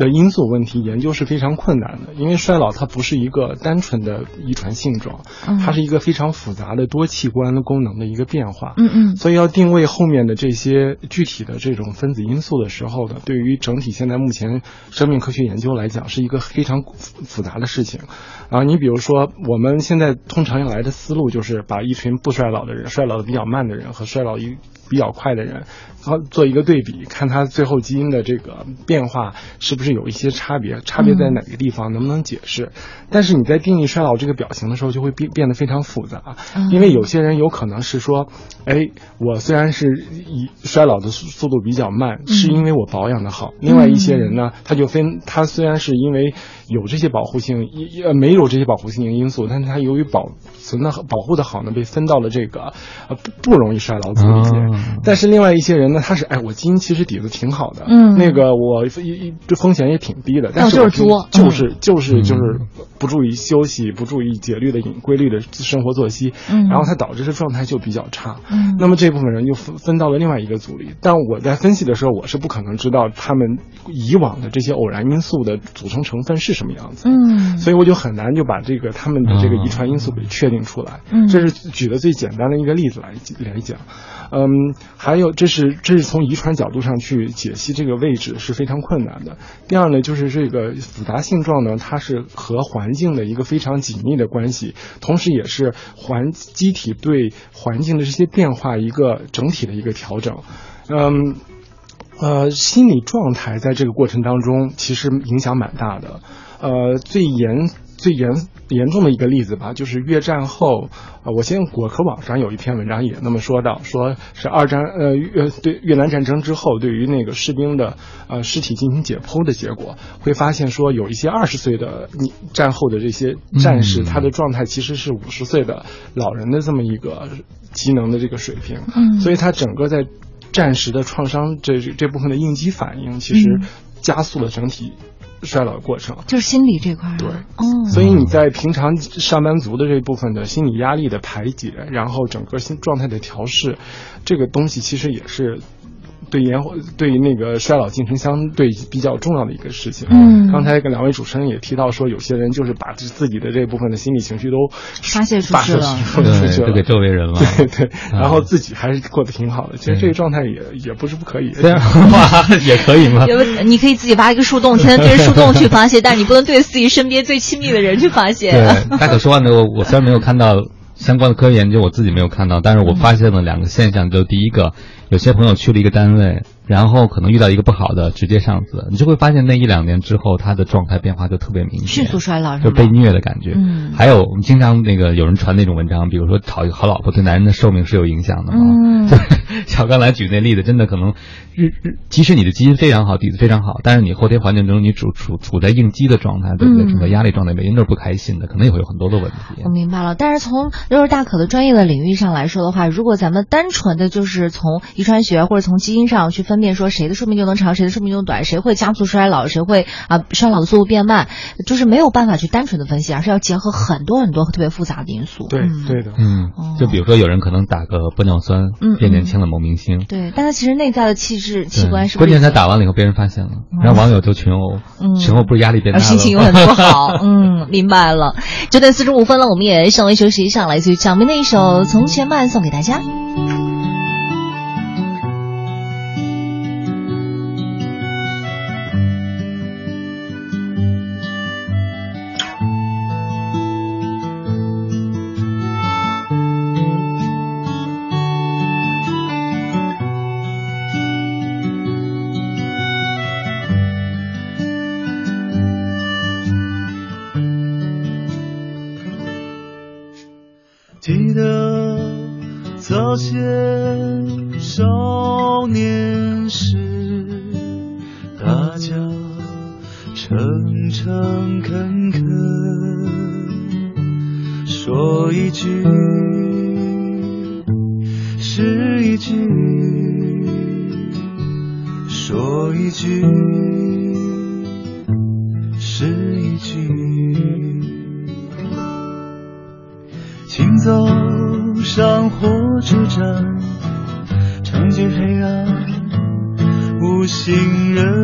的因素问题研究是非常困难的，因为衰老它不是一个单纯的遗传性状，它是一个非常复杂的多器官功能的一个变化。嗯嗯，所以要定位后面的这些具体的这种分子因素的时候呢，对于整体现在目前生命科学研究来讲，是一个非常复杂的事情。啊，你比如说我们现在通常用来的思路就是把一群不衰老的人、衰老的比较慢的人和衰老一比较快的人。然后做一个对比，看他最后基因的这个变化是不是有一些差别，差别在哪个地方，能不能解释？但是你在定义衰老这个表情的时候，就会变变得非常复杂，因为有些人有可能是说，哎，我虽然是以衰老的速速度比较慢，是因为我保养的好；另外一些人呢，他就分，他虽然是因为有这些保护性，呃，没有这些保护性因素，但是它由于保存的保护的好呢，被分到了这个呃不不容易衰老组里面。但是另外一些人。呢他是哎，我基因其实底子挺好的，嗯，那个我一一风风险也挺低的，但是就是作，就是就是就是不注意休息，不注意节律的饮规律的生活作息，嗯然后它导致的状态就比较差。那么这部分人又分分到了另外一个组里，但我在分析的时候，我是不可能知道他们以往的这些偶然因素的组成成分是什么样子，嗯，所以我就很难就把这个他们的这个遗传因素给确定出来。嗯，这是举的最简单的一个例子来来讲。嗯，还有，这是这是从遗传角度上去解析这个位置是非常困难的。第二呢，就是这个复杂性状呢，它是和环境的一个非常紧密的关系，同时也是环机体对环境的这些变化一个整体的一个调整。嗯，呃，心理状态在这个过程当中其实影响蛮大的。呃，最严。最严严重的一个例子吧，就是越战后，啊，我现在果壳网上有一篇文章也那么说到，说是二战，呃，越对越南战争之后，对于那个士兵的呃尸体进行解剖的结果，会发现说有一些二十岁的战后的这些战士，他的状态其实是五十岁的老人的这么一个机能的这个水平，嗯，所以他整个在战时的创伤这这部分的应激反应，其实加速了整体。衰老的过程。就是心理这块，对，哦，所以你在平常上班族的这部分的心理压力的排解，然后整个心状态的调试，这个东西其实也是。对延缓对那个衰老进程相对比较重要的一个事情。嗯，刚才跟两位主持人也提到说，有些人就是把自己的这部分的心理情绪都发泄出去了，对，都给周围人了。对对，然后自己还是过得挺好的。其实这个状态也也不是不可以，这样话也可以吗？你可以自己挖一个树洞，天天对着树洞去发泄，但是你不能对自己身边最亲密的人去发泄。对，大可说完的，我我虽然没有看到相关的科学研究，我自己没有看到，但是我发现了两个现象，就第一个。有些朋友去了一个单位，然后可能遇到一个不好的直接上司，你就会发现那一两年之后，他的状态变化就特别明显，迅速衰老，就被虐的感觉。嗯，还有我们经常那个有人传那种文章，比如说讨一个好老婆对男人的寿命是有影响的嘛。嗯，小刚来举那例子，真的可能日日，即使你的基因非常好，底子非常好，但是你后天环境中你处处处在应激的状态，对不对？处在压力状态，每天都是不开心的，可能也会有很多的问题。我明白了，但是从六十大可的专业的领域上来说的话，如果咱们单纯的就是从遗传学或者从基因上去分辨说谁的寿命就能长，谁的寿命就短，谁会加速衰老，谁会啊衰老的速度变慢，就是没有办法去单纯的分析，而是要结合很多很多特别复杂的因素。对，对的，嗯，就比如说有人可能打个玻尿酸，嗯，变年轻了，某明星。对，但他其实内在的气质器官是。关键他打完了以后被人发现了，然后网友就群殴，群殴不是压力变大了，心情又很不好。嗯，明白了。九点四十五分了，我们也稍微休息一下，来自于蒋明的一首《从前慢》送给大家。诚诚恳恳，说一句是一句，说一句是一句。请走上火车站，长街黑暗，无行人。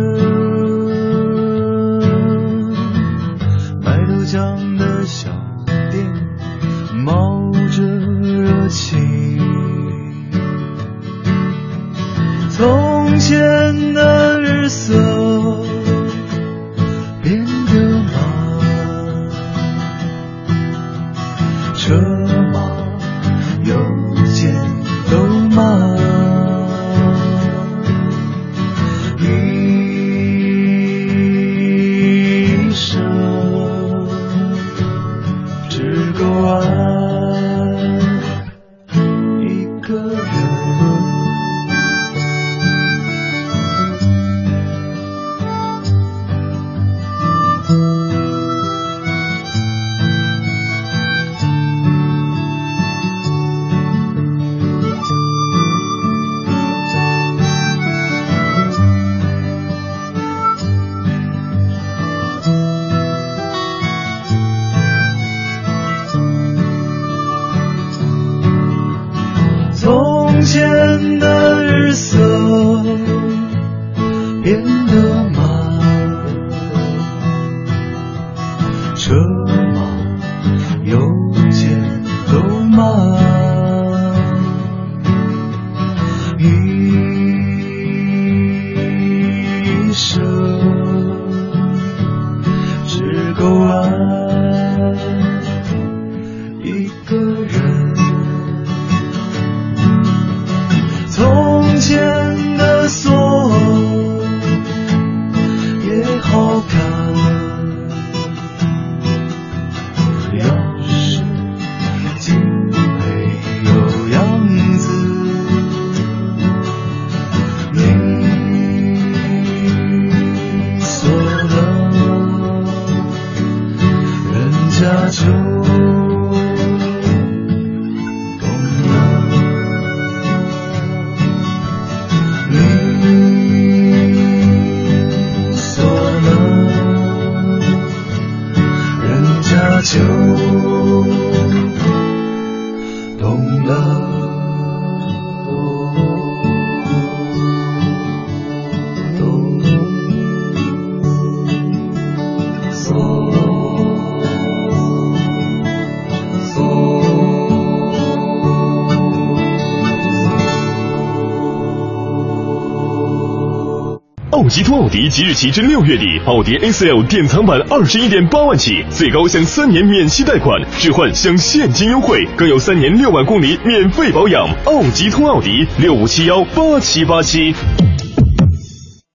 吉通奥迪即日起至六月底，奥迪 A4L 典藏版二十一点八万起，最高享三年免息贷款，置换享现金优惠，更有三年六万公里免费保养。奥吉通奥迪六五七幺八七八七。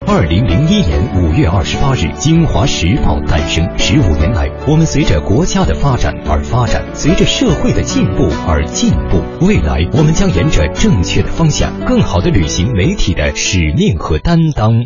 二零零一年五月二十八日，《京华时报》诞生。十五年来，我们随着国家的发展而发展，随着社会的进步而进步。未来，我们将沿着正确的方向，更好的履行媒体的使命和担当。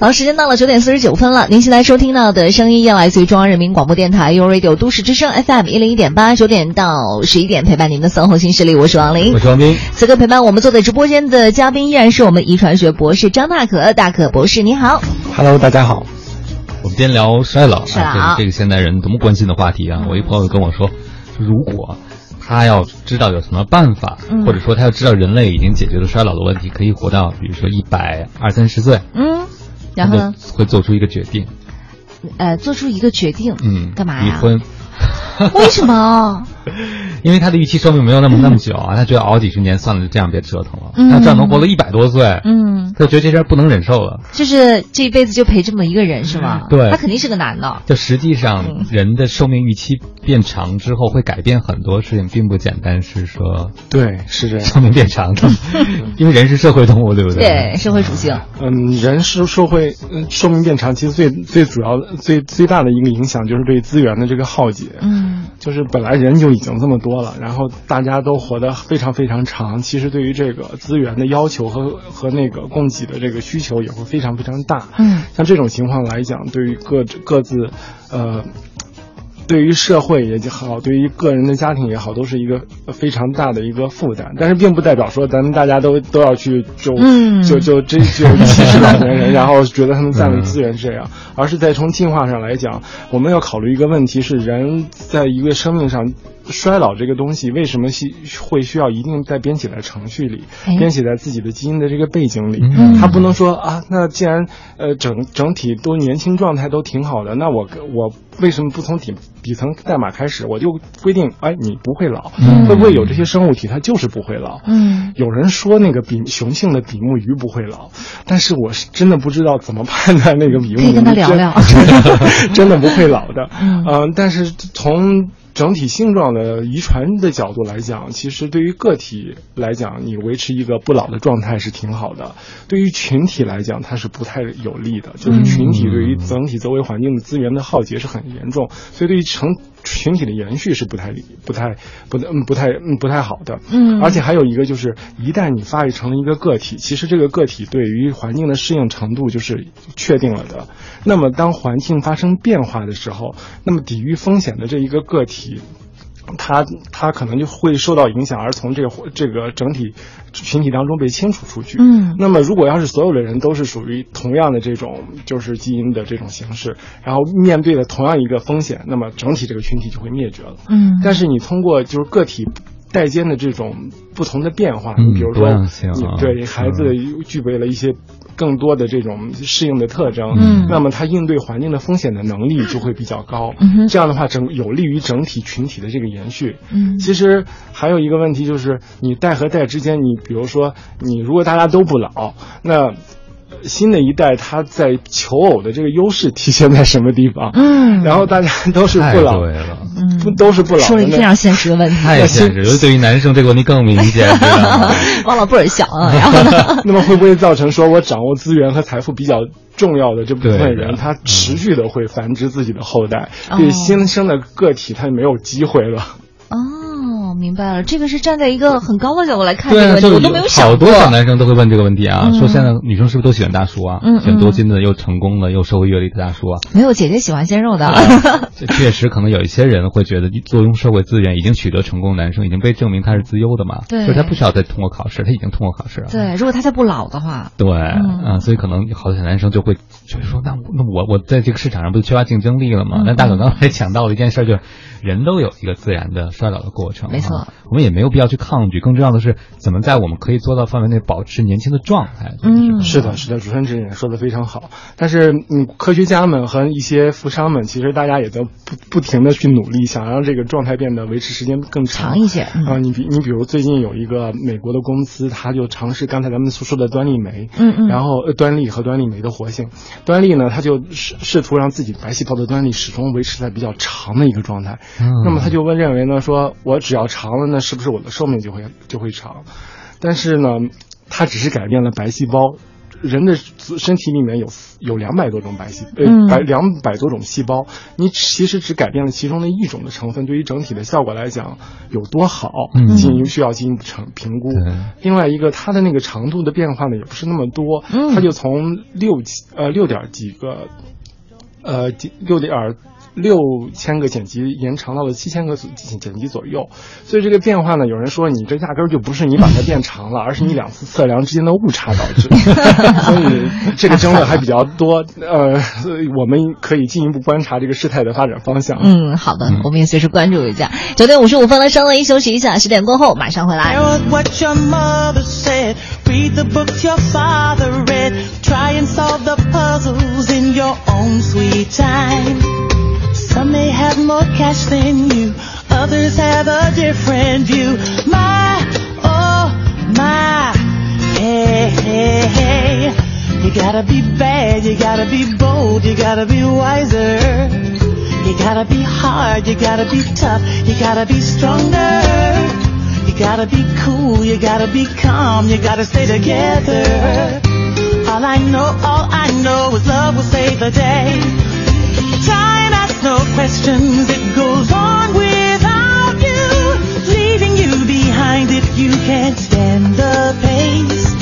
好，时间到了九点四十九分了。您现在收听到的声音要来自于中央人民广播电台 u Radio 都市之声 FM 一零一点八，九点到十一点陪伴您的生活新势力，我是王琳，我是王斌。此刻陪伴我们坐在直播间的嘉宾依然是我们遗传学博士张大可，大可博士，你好。Hello，大家好。我们今天聊衰老，这个这个现代人多么关心的话题啊！我一朋友跟我说，如果他要知道有什么办法，或者说他要知道人类已经解决了衰老的问题，可以活到比如说一百二三十岁，嗯。然后呢？会做出一个决定，呃，做出一个决定，嗯，干嘛呀？离婚。为什么？因为他的预期寿命没有那么那么久啊，他觉得熬几十年算了，就这样别折腾了。他这样能活了一百多岁，嗯，他觉得这事不能忍受了。就是这一辈子就陪这么一个人是吗？对，他肯定是个男的。就实际上，人的寿命预期变长之后，会改变很多事情，并不简单是说，对，是这样，寿命变长的，因为人是社会动物，对不对？对，社会属性。嗯，人是社会，嗯，寿命变长，其实最最主要、最最大的一个影响就是对资源的这个耗竭。嗯，就是本来人就已经这么多了，然后大家都活得非常非常长，其实对于这个资源的要求和和那个供给的这个需求也会非常非常大。嗯，像这种情况来讲，对于各各自，呃。对于社会也好，对于个人的家庭也好，都是一个非常大的一个负担。但是并不代表说咱们大家都都要去就就就这就歧视老年人，然后觉得他们占了资源这样，而是在从进化上来讲，我们要考虑一个问题是人在一个生命上。衰老这个东西为什么需会需要一定在编写在程序里，编写在自己的基因的这个背景里？他不能说啊，那既然呃整整体都年轻状态都挺好的，那我我为什么不从底底层代码开始，我就规定哎你不会老？会不会有这些生物体它就是不会老？嗯，有人说那个比雄性的比目鱼不会老，但是我是真的不知道怎么判断那个比目鱼跟他聊聊，真的不会老的。嗯，但是从整体性状的遗传的角度来讲，其实对于个体来讲，你维持一个不老的状态是挺好的；对于群体来讲，它是不太有利的。就是群体对于整体周围环境的资源的耗竭是很严重，所以对于成群体的延续是不太、不太、不、嗯、不太、嗯、不太好的。嗯，而且还有一个就是，一旦你发育成了一个个体，其实这个个体对于环境的适应程度就是确定了的。那么当环境发生变化的时候，那么抵御风险的这一个个体。他他可能就会受到影响，而从这个这个整体群体当中被清除出去。嗯，那么如果要是所有的人都是属于同样的这种就是基因的这种形式，然后面对的同样一个风险，那么整体这个群体就会灭绝了。嗯，但是你通过就是个体。代间的这种不同的变化，你比如说，对孩子具备了一些更多的这种适应的特征，嗯，那么它应对环境的风险的能力就会比较高，嗯，这样的话整有利于整体群体的这个延续，嗯，其实还有一个问题就是你代和代之间，你比如说你如果大家都不老，那。新的一代，他在求偶的这个优势体现在什么地方？嗯，然后大家都是不老，不都是不老，说了一个非常现实的问题，太现实，尤其对于男生这个问题更明显。王老布尔想啊，然后呢？那么会不会造成说我掌握资源和财富比较重要的这部分人，他持续的会繁殖自己的后代？对新生的个体，他就没有机会了。明白了，这个是站在一个很高的角度来看这个问题，我都没有想过。好多小男生都会问这个问题啊，说现在女生是不是都喜欢大叔啊？嗯，选多金的又成功的又社会阅历的大叔啊？没有姐姐喜欢鲜肉的。这确实可能有一些人会觉得，坐拥社会资源已经取得成功，男生已经被证明他是自优的嘛？对，所以他不需要再通过考试，他已经通过考试了。对，如果他再不老的话。对，嗯，所以可能好多小男生就会就是说，那那我我在这个市场上不是缺乏竞争力了吗？那大可刚才讲到了一件事，就是人都有一个自然的衰老的过程。没错，我们也没有。必要去抗拒，更重要的是怎么在我们可以做到范围内保持年轻的状态。嗯，是的，是的，主持人这点说的非常好。但是，嗯，科学家们和一些富商们，其实大家也在不不停的去努力，想让这个状态变得维持时间更长一些。啊，你比你比如最近有一个美国的公司，他就尝试刚才咱们所说的端粒酶，嗯嗯，然后端粒和端粒酶的活性，端粒呢，他就试试图让自己白细胞的端粒始终维持在比较长的一个状态。嗯，那么他就问认为呢，说我只要长了，那是不是我的寿命就会？就会长，但是呢，它只是改变了白细胞。人的身体里面有有两百多种白细呃白两百多种细胞，你其实只改变了其中的一种的成分，对于整体的效果来讲有多好，进一步需要进一步成评估。另外一个，它的那个长度的变化呢，也不是那么多，它就从六呃六点几个呃六点。六千个剪辑延长到了七千个剪剪辑左右，所以这个变化呢，有人说你这压根儿就不是你把它变长了，而是你两次测量之间的误差导致。所以这个争论还比较多，呃，我们可以进一步观察这个事态的发展方向。嗯，好的，我们也随时关注一下。九点五十五分了，稍微休息一下，十点过后马上回来。Some may have more cash than you, others have a different view. My, oh my, hey, hey, hey. You gotta be bad, you gotta be bold, you gotta be wiser. You gotta be hard, you gotta be tough, you gotta be stronger. You gotta be cool, you gotta be calm, you gotta stay together. All I know, all I know is love will save the day. Time no questions, it goes on without you, leaving you behind if you can't stand the pace.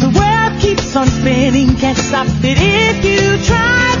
The world keeps on spinning, can't stop it if you try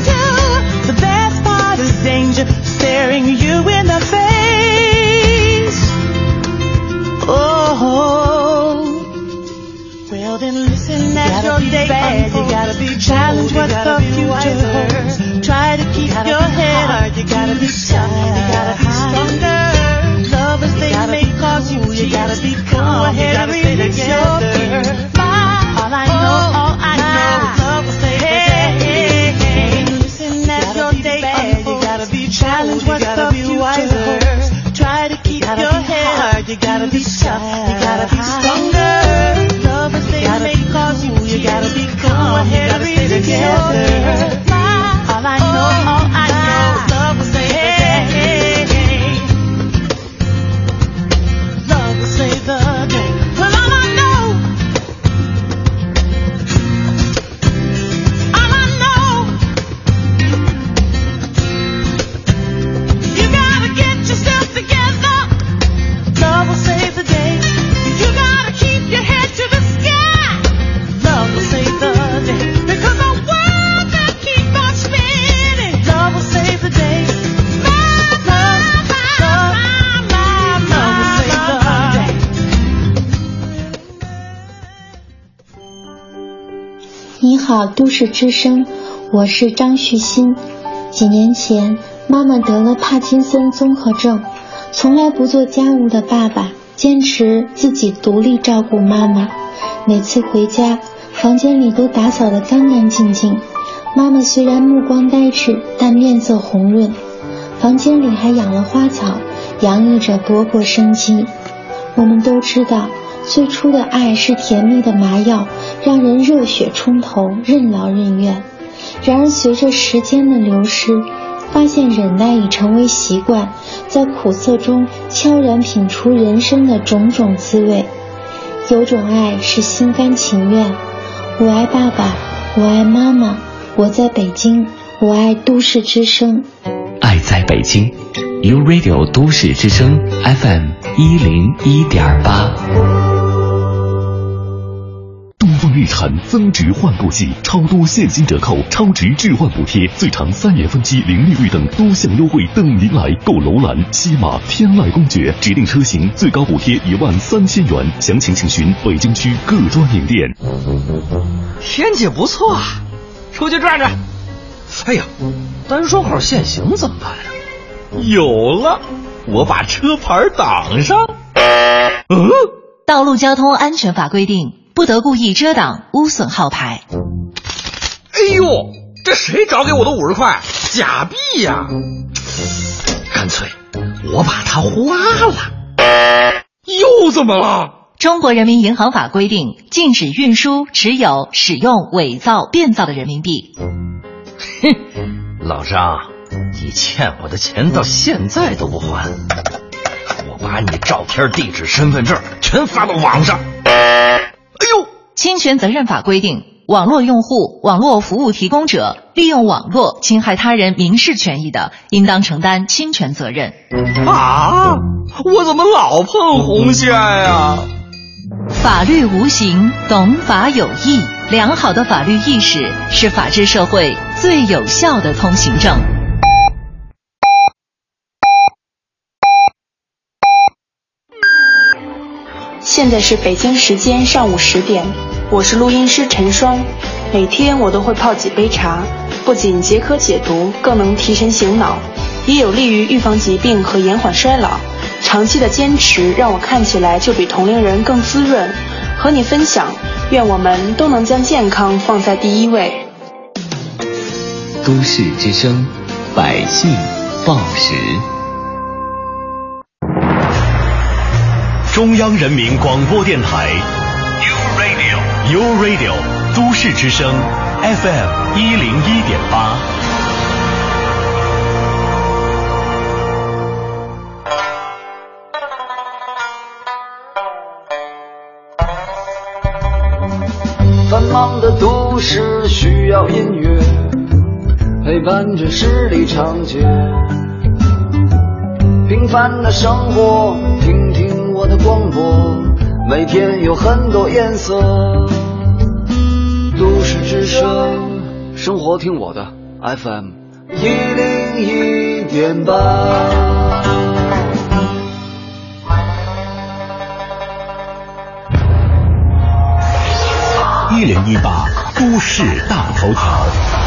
都市之声，我是张旭新。几年前，妈妈得了帕金森综合症，从来不做家务的爸爸坚持自己独立照顾妈妈。每次回家，房间里都打扫得干干净净。妈妈虽然目光呆滞，但面色红润。房间里还养了花草，洋溢着勃勃生机。我们都知道，最初的爱是甜蜜的麻药，让人热血冲头，任劳任怨。然而，随着时间的流失，发现忍耐已成为习惯，在苦涩中悄然品出人生的种种滋味。有种爱是心甘情愿。我爱爸爸，我爱妈妈，我在北京，我爱都市之声。爱在北京，U Radio 都市之声 FM 一零一点八。日产增值换购季，超多现金折扣、超值置换补贴、最长三年分期零利率等多项优惠等您来购！楼兰、西马、天籁公爵指定车型最高补贴一万三千元，详情请询北京区各专营店。天气不错，啊，出去转转。哎呀，单双号限行怎么办呀？有了，我把车牌挡上。嗯，道路交通安全法规定。不得故意遮挡、污损号牌。哎呦，这谁找给我的五十块？假币呀！干脆我把它花了。又怎么了？中国人民银行法规定，禁止运输、持有、使用伪造、变造的人民币。哼，老张，你欠我的钱到现在都不还，我把你照片、地址、身份证全发到网上。侵权责任法规定，网络用户、网络服务提供者利用网络侵害他人民事权益的，应当承担侵权责任。啊！我怎么老碰红线呀？法律无形，懂法有益。良好的法律意识是法治社会最有效的通行证。现在是北京时间上午十点。我是录音师陈双，每天我都会泡几杯茶，不仅解渴解毒，更能提神醒脑，也有利于预防疾病和延缓衰老。长期的坚持让我看起来就比同龄人更滋润。和你分享，愿我们都能将健康放在第一位。都市之声，百姓报时。中央人民广播电台。u Radio u Radio 都市之声 FM 一零一点八。繁忙的都市需要音乐陪伴着十里长街，平凡的生活，听听广播。每天有很多颜色，都市之声，生活听我的 FM 一零一点八，一零一八都市大头条。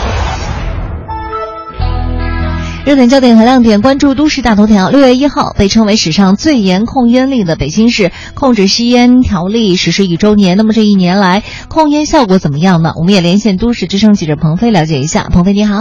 热点焦点和亮点，关注都市大头条。六月一号，被称为史上最严控烟令的北京市控制吸烟条例实施一周年。那么这一年来，控烟效果怎么样呢？我们也连线都市之声记者鹏飞了解一下。鹏飞，你好。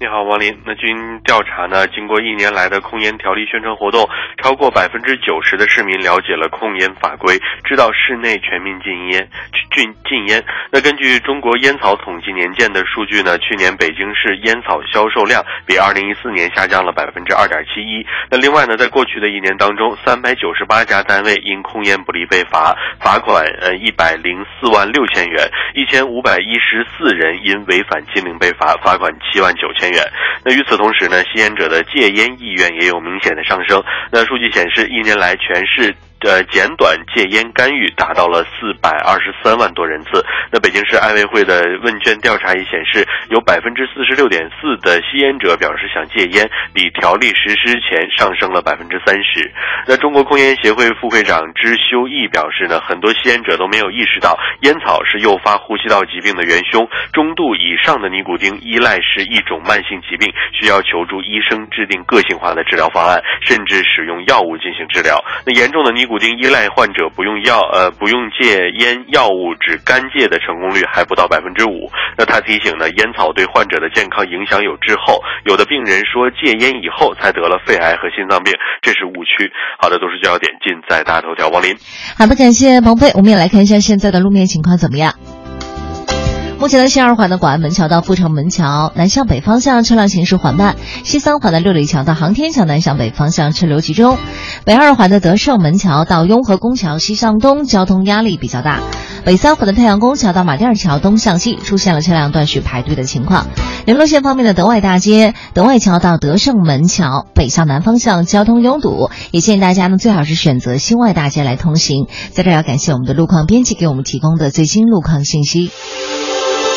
你好，王林。那经调查呢，经过一年来的控烟条例宣传活动，超过百分之九十的市民了解了控烟法规，知道室内全面禁烟、禁禁烟。那根据中国烟草统计年鉴的数据呢，去年北京市烟草销售量比二零一四年下降了百分之二点七一。那另外呢，在过去的一年当中，三百九十八家单位因控烟不力被罚，罚款呃一百零四万六千元，一千五百一十四人因违反禁令被罚，罚款七万九千。远。那与此同时呢，吸烟者的戒烟意愿也有明显的上升。那数据显示，一年来全市。呃，简短戒烟干预达到了四百二十三万多人次。那北京市爱卫会的问卷调查也显示，有百分之四十六点四的吸烟者表示想戒烟，比条例实施前上升了百分之三十。那中国控烟协会副会长支修义表示呢，很多吸烟者都没有意识到烟草是诱发呼吸道疾病的元凶，中度以上的尼古丁依赖是一种慢性疾病，需要求助医生制定个性化的治疗方案，甚至使用药物进行治疗。那严重的尼。固定依赖患者不用药呃不用戒烟药物止干戒的成功率还不到百分之五。那他提醒呢，烟草对患者的健康影响有滞后，有的病人说戒烟以后才得了肺癌和心脏病，这是误区。好的，都是焦点尽在大头条，王林。好的，感谢鹏飞。我们也来看一下现在的路面情况怎么样。目前的西二环的广安门桥到阜成门桥南向北方向车辆行驶缓慢，西三环的六里桥到航天桥南向北方向车流集中，北二环的德胜门桥到雍和宫桥西向东交通压力比较大，北三环的太阳宫桥到马甸桥东向西出现了车辆断续排队的情况。联络线方面的德外大街德外桥到德胜门桥北向南方向交通拥堵，也建议大家呢最好是选择新外大街来通行。在这要感谢我们的路况编辑给我们提供的最新路况信息。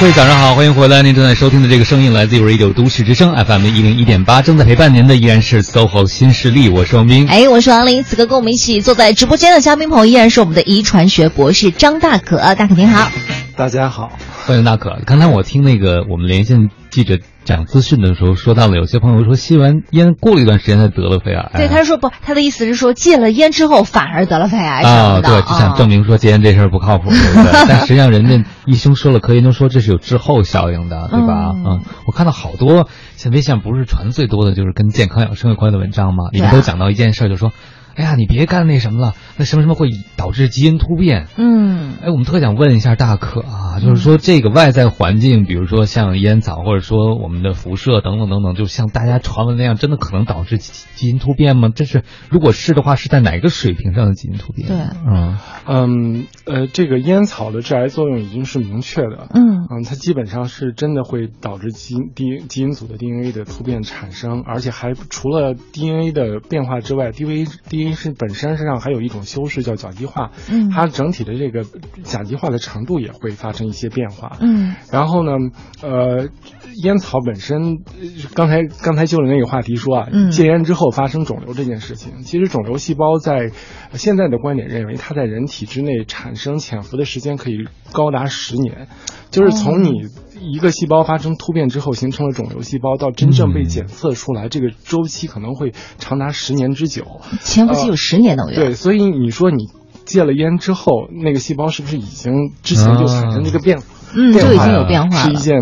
各位早上好，欢迎回来！您正在收听的这个声音来自于 Radio 都市之声 FM 一零一点八，正在陪伴您的依然是 SOHO 新势力，我是王斌。哎，我是王林。此刻跟我们一起坐在直播间的嘉宾朋友依然是我们的遗传学博士张大可，大可您好。大家好，欢迎大可。刚才我听那个我们连线记者。讲资讯的时候说到了，有些朋友说吸完烟过了一段时间才得了肺癌。对，他说不，他的意思是说戒了烟之后反而得了肺癌啊。对，就想证明说戒烟这事儿不靠谱，对不对？但实际上人家医生说了，科研究说这是有滞后效应的，对吧？嗯，我看到好多像微信不是传最多的就是跟健康养生有关的文章嘛，里面都讲到一件事，就说。哎呀，你别干那什么了，那什么什么会导致基因突变。嗯，哎，我们特想问一下大可啊，就是说这个外在环境，比如说像烟草，或者说我们的辐射等等等等，就像大家传闻那样，真的可能导致基因突变吗？这是如果是的话，是在哪个水平上的基因突变？对，嗯嗯呃，这个烟草的致癌作用已经是明确的。嗯嗯，它基本上是真的会导致基因 D 基因组的 DNA 的突变产生，而且还除了 DNA 的变化之外，DNA D 因是本身身上还有一种修饰叫甲基化，嗯，它整体的这个甲基化的程度也会发生一些变化，嗯，然后呢，呃，烟草本身，刚才刚才就着那个话题说啊，戒烟之后发生肿瘤这件事情，其实肿瘤细胞在现在的观点认为，它在人体之内产生潜伏的时间可以高达十年，就是从你。一个细胞发生突变之后形成了肿瘤细胞，到真正被检测出来，这个周期可能会长达十年之久。潜伏期有十年的。对，所以你说你戒了烟之后，那个细胞是不是已经之前就产生这个变？嗯，就已经有变化是一件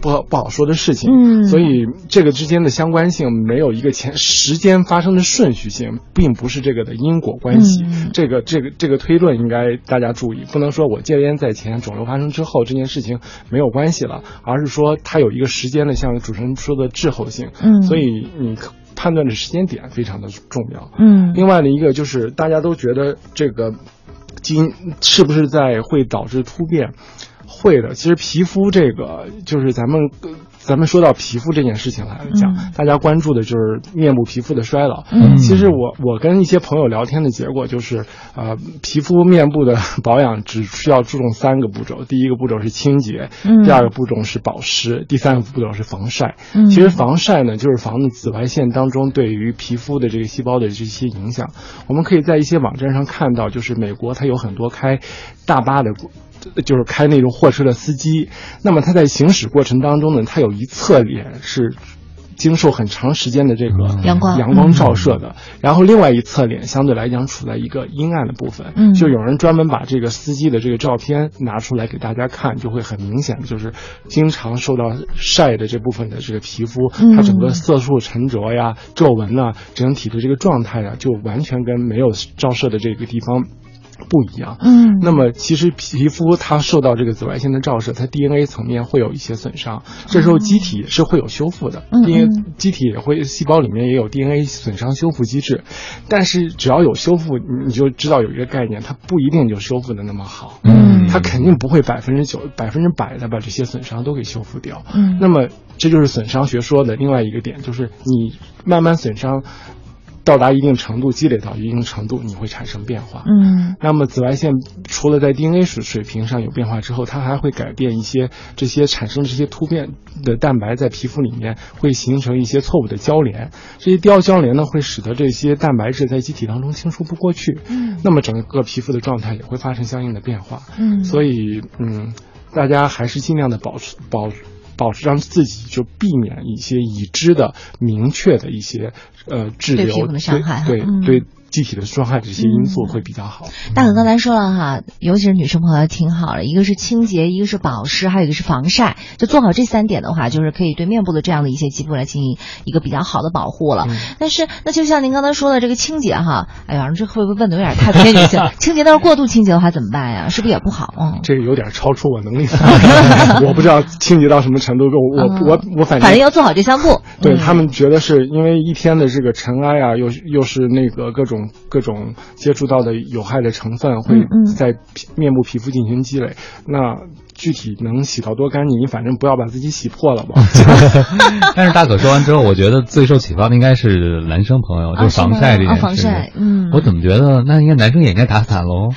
不好不好说的事情。嗯，所以这个之间的相关性没有一个前时间发生的顺序性，并不是这个的因果关系。这个这个这个推论应该大家注意，不能说我戒烟在前，肿瘤发生之后这件事情没有关系了，而是说它有一个时间的，像主持人说的滞后性。嗯，所以你判断的时间点非常的重要。嗯，另外的一个就是大家都觉得这个基因是不是在会导致突变？会的，其实皮肤这个就是咱们，咱们说到皮肤这件事情来讲，大家关注的就是面部皮肤的衰老。嗯，其实我我跟一些朋友聊天的结果就是，呃，皮肤面部的 保养只需要注重三个步骤，第一个步骤是清洁，嗯，第二个步骤是保湿，第三个步骤是防晒。嗯，其实防晒呢，就是防紫外线当中对于皮肤的这个细胞的这些影响。我们可以在一些网站上看到，就是美国它有很多开大巴的。就是开那种货车的司机，那么他在行驶过程当中呢，他有一侧脸是经受很长时间的这个阳光阳光照射的，然后另外一侧脸相对来讲处在一个阴暗的部分。嗯，就有人专门把这个司机的这个照片拿出来给大家看，就会很明显的就是经常受到晒的这部分的这个皮肤，它整个色素沉着呀、皱纹啊，整体的这个状态啊，就完全跟没有照射的这个地方。不一样，嗯，那么其实皮肤它受到这个紫外线的照射，它 DNA 层面会有一些损伤，这时候机体是会有修复的，DNA 机体也会细胞里面也有 DNA 损伤修复机制，但是只要有修复，你就知道有一个概念，它不一定就修复的那么好，嗯，它肯定不会百分之九、百分之百的把这些损伤都给修复掉，嗯，那么这就是损伤学说的另外一个点，就是你慢慢损伤。到达一定程度，积累到一定程度，你会产生变化。嗯，那么紫外线除了在 DNA 水水平上有变化之后，它还会改变一些这些产生这些突变的蛋白在皮肤里面会形成一些错误的交联，这些掉交联呢会使得这些蛋白质在机体当中清除不过去。嗯，那么整个皮肤的状态也会发生相应的变化。嗯，所以嗯，大家还是尽量的保持保。保持让自己就避免一些已知的明确的一些呃滞留对对对。机体的伤害这些因素会比较好。大可刚才说了哈，尤其是女生朋友挺好的，一个是清洁，一个是保湿，还有一个是防晒。就做好这三点的话，就是可以对面部的这样的一些肌肤来进行一个比较好的保护了。但是，那就像您刚才说的这个清洁哈，哎呀，这会不会问的有点太偏女性？清洁，但是过度清洁的话怎么办呀？是不是也不好？嗯，这个有点超出我能力范围，我不知道清洁到什么程度。我我我我反正反正要做好这三步。对他们觉得是因为一天的这个尘埃啊，又又是那个各种各种。接触到的有害的成分会在面部皮肤进行积累，那具体能洗到多干净？你反正不要把自己洗破了吧。但是大可说完之后，我觉得最受启发的应该是男生朋友，就防晒这件事。防晒，嗯，我怎么觉得那应该男生也应该打伞喽？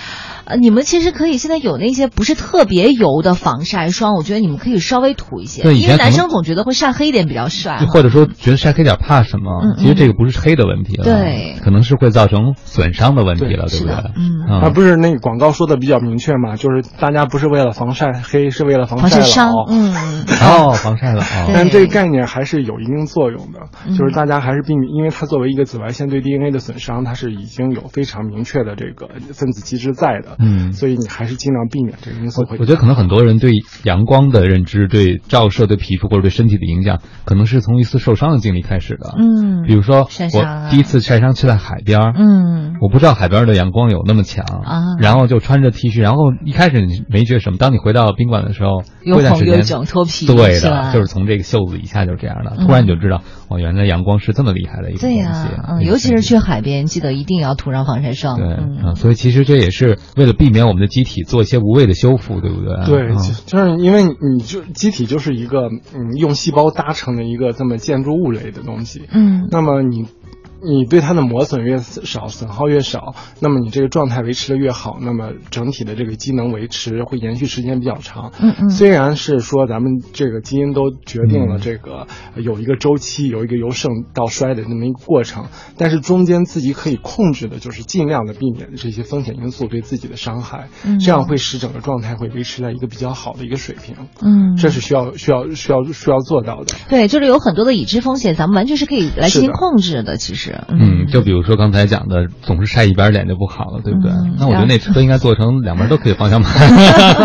呃，你们其实可以现在有那些不是特别油的防晒霜，我觉得你们可以稍微涂一些。对，因为男生总觉得会晒黑一点比较帅，或者说觉得晒黑点怕什么？其实这个不是黑的问题了，对，可能是会造成损伤的问题了，对不对？嗯，啊，不是那个广告说的比较明确嘛，就是大家不是为了防晒黑，是为了防晒老。嗯，哦，防晒老。但这个概念还是有一定作用的，就是大家还是避免，因为它作为一个紫外线对 DNA 的损伤，它是已经有非常明确的这个分子机制在的，嗯，所以你。还是尽量避免这个因素。我觉得可能很多人对阳光的认知、对照射对皮肤或者对身体的影响，可能是从一次受伤的经历开始的。嗯，比如说我第一次晒伤去在海边嗯，我不知道海边的阳光有那么强啊，然后就穿着 T 恤，然后一开始你没觉得什么，当你回到宾馆的时候，过段时间脱皮，对的，就是从这个袖子以下就是这样的，突然你就知道哦，原来阳光是这么厉害的一个东西。对呀，嗯，尤其是去海边，记得一定要涂上防晒霜。对，嗯，所以其实这也是为了避免我们的机体做一些无谓。的修复，对不对？对，就是因为你就机体就是一个嗯用细胞搭成的一个这么建筑物类的东西，嗯，那么你。你对它的磨损越少，损耗越少，那么你这个状态维持的越好，那么整体的这个机能维持会延续时间比较长。嗯嗯。虽然是说咱们这个基因都决定了这个有一个周期，有一个由盛到衰的这么一个过程，但是中间自己可以控制的就是尽量的避免这些风险因素对自己的伤害，这样会使整个状态会维持在一个比较好的一个水平。嗯，这是需要需要需要需要做到的。对，就是有很多的已知风险，咱们完全是可以来进行控制的。其实。嗯，就比如说刚才讲的，总是晒一边脸就不好了，对不对？那我觉得那车应该做成两边都可以方向盘。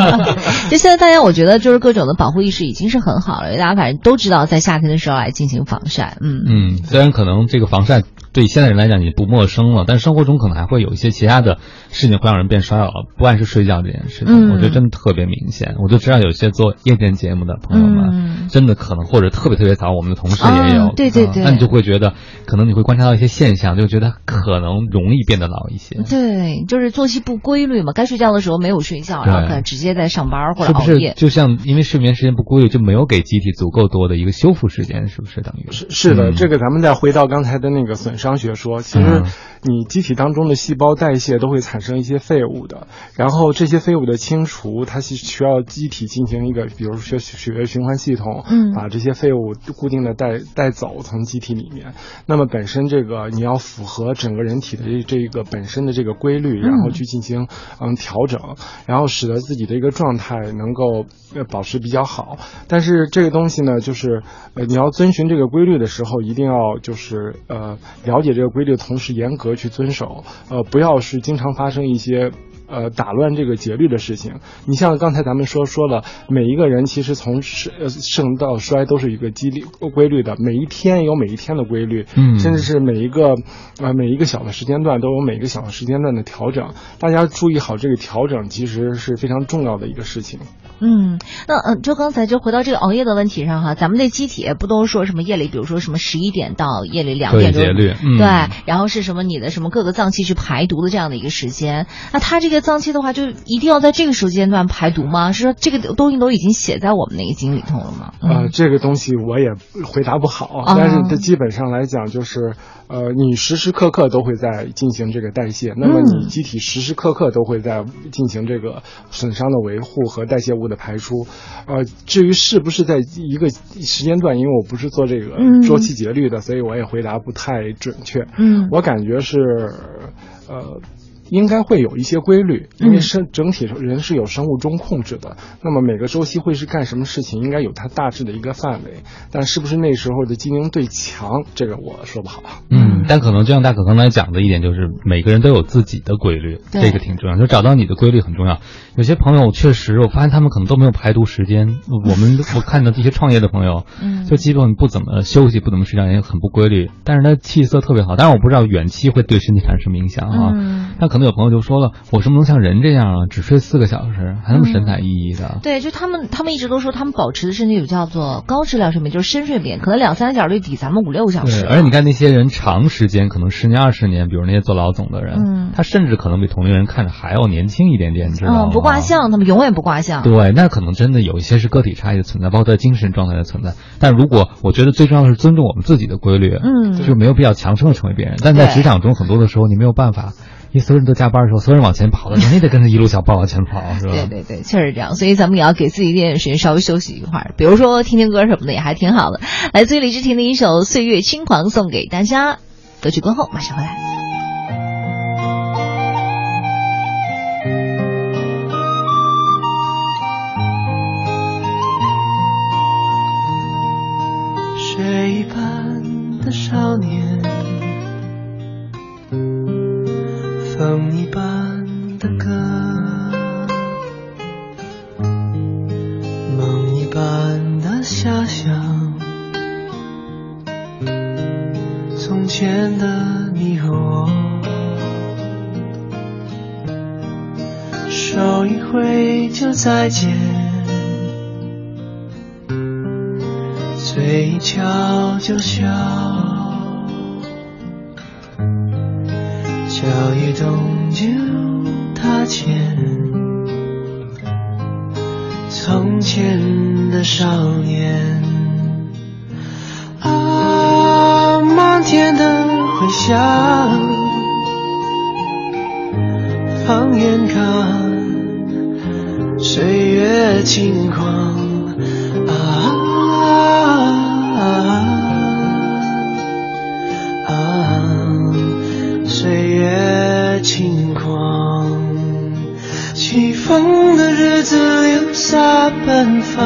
就现在大家，我觉得就是各种的保护意识已经是很好了，大家反正都知道在夏天的时候来进行防晒。嗯嗯，虽然可能这个防晒对现在人来讲已经不陌生了，但生活中可能还会有一些其他的事情会让人变衰老，不按时睡觉这件事情，我觉得真的特别明显。我就知道有些做夜间节目的朋友们，真的可能或者特别特别早，我们的同事也有，对对对，那你就会觉得，可能你会观察到一些现象，就觉得可能容易变得老一些。对，就是作息不规律嘛，该睡觉的时候没有睡觉，然后可能直接在上班或者熬夜。就像因为睡眠时间不规律，就没有给机体足够多的一个修复时间，是不是等于？是是的，这个咱们再回到刚才的那个损伤学说，其实你机体当中的细胞代谢都会产生一些废物的，然后这些废物的清除，它是需要机体进行一个，比如说血液循环系统，嗯，把这些废物固定的带带走从机体里面。那么本身这个你要符合整个人体的这这个本身的这个规律，然后去进行嗯调整，然后使得自己的一个状态能够呃保持比较好。但是这个东西呢，就是呃你要遵循这个规律的时候，一定要就是呃了解这个规律的同时严格去遵守，呃不要是经常发生一些。呃，打乱这个节律的事情。你像刚才咱们说说了，每一个人其实从盛盛到衰都是一个激励规律的，每一天有每一天的规律，嗯，甚至是每一个呃每一个小的时间段都有每一个小的时间段的调整。大家注意好这个调整，其实是非常重要的一个事情。嗯，那嗯，就刚才就回到这个熬夜的问题上哈，咱们那机体不都说什么夜里，比如说什么十一点到夜里两点钟，对，然后是什么你的什么各个脏器去排毒的这样的一个时间？那它这个脏器的话，就一定要在这个时间段排毒吗？是说这个东西都已经写在我们那个经里头了吗？呃，这个东西我也回答不好，但是它基本上来讲就是。呃，你时时刻刻都会在进行这个代谢，那么你机体时时刻刻都会在进行这个损伤的维护和代谢物的排出。呃，至于是不是在一个时间段，因为我不是做这个周期节律的，所以我也回答不太准确。嗯，我感觉是，呃。应该会有一些规律，因为生整体人是有生物钟控制的。那么每个周期会是干什么事情，应该有它大致的一个范围。但是不是那时候的机灵对强，这个我说不好。嗯，但可能就像大可刚才讲的一点，就是每个人都有自己的规律，这个挺重要。就找到你的规律很重要。有些朋友确实，我发现他们可能都没有排毒时间。我们 我看到这些创业的朋友，嗯，就基本不怎么休息，不怎么睡觉，也很不规律。但是他气色特别好。但是我不知道远期会对身体产生什么影响啊？那可能有朋友就说了，我什么能像人这样啊？只睡四个小时，还那么神采奕奕的？对，就他们，他们一直都说他们保持的身体有叫做高质量睡眠，就是深睡眠，可能两三个小时就抵咱们五六个小时。对，而且你看那些人长时间，可能十年二十年，比如那些做老总的人，嗯，他甚至可能比同龄人看着还要年轻一点点，知道吗？不挂相，他们永远不挂相。对，那可能真的有一些是个体差异的存在，包括在精神状态的存在。但如果我觉得最重要的是尊重我们自己的规律，嗯，就没有必要强生的成为别人。但在职场中，很多的时候你没有办法。你所有人都加班的时候，所有人往前跑的时候，你得跟着一路小跑往前跑，是吧？对对对，确实这样。所以咱们也要给自己一点时间，稍微休息一会儿，比如说听听歌什么的，也还挺好的。来自于李治廷的一首《岁月轻狂》送给大家。歌曲过后马上回来。水一般的少年。风一般的歌，梦一般的遐想，从前的你和我，手一挥就再见，嘴一翘就笑。摇一动就踏前，从前的少年，啊，漫天的回响，放眼看，岁月轻狂啊。也轻狂，起风的日子留下奔放，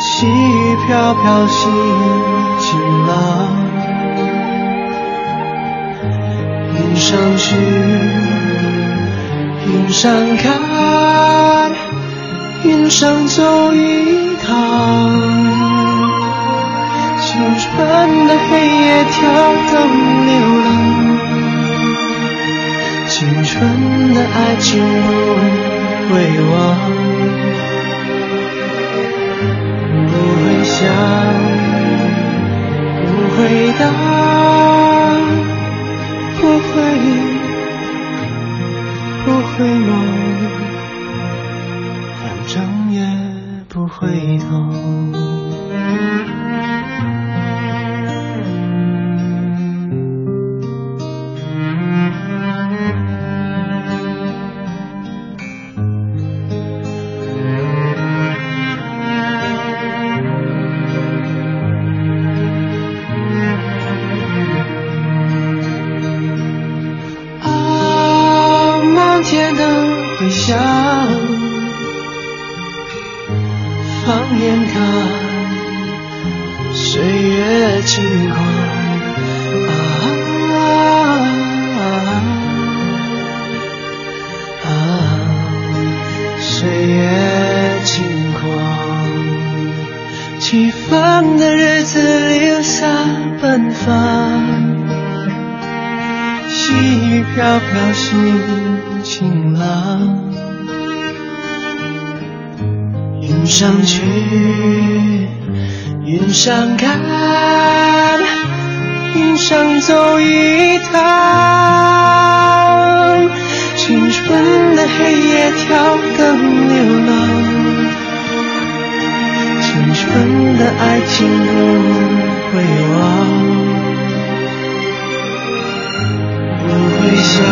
细雨飘飘心晴朗。云上去，云上看，云上走一趟。青春的黑夜跳动流浪。青春的爱情不会忘，不会想，不会答，不会，不会梦，上去，云上看，云上走一趟，青春的黑夜跳更流浪，青春的爱情不会忘，不会想，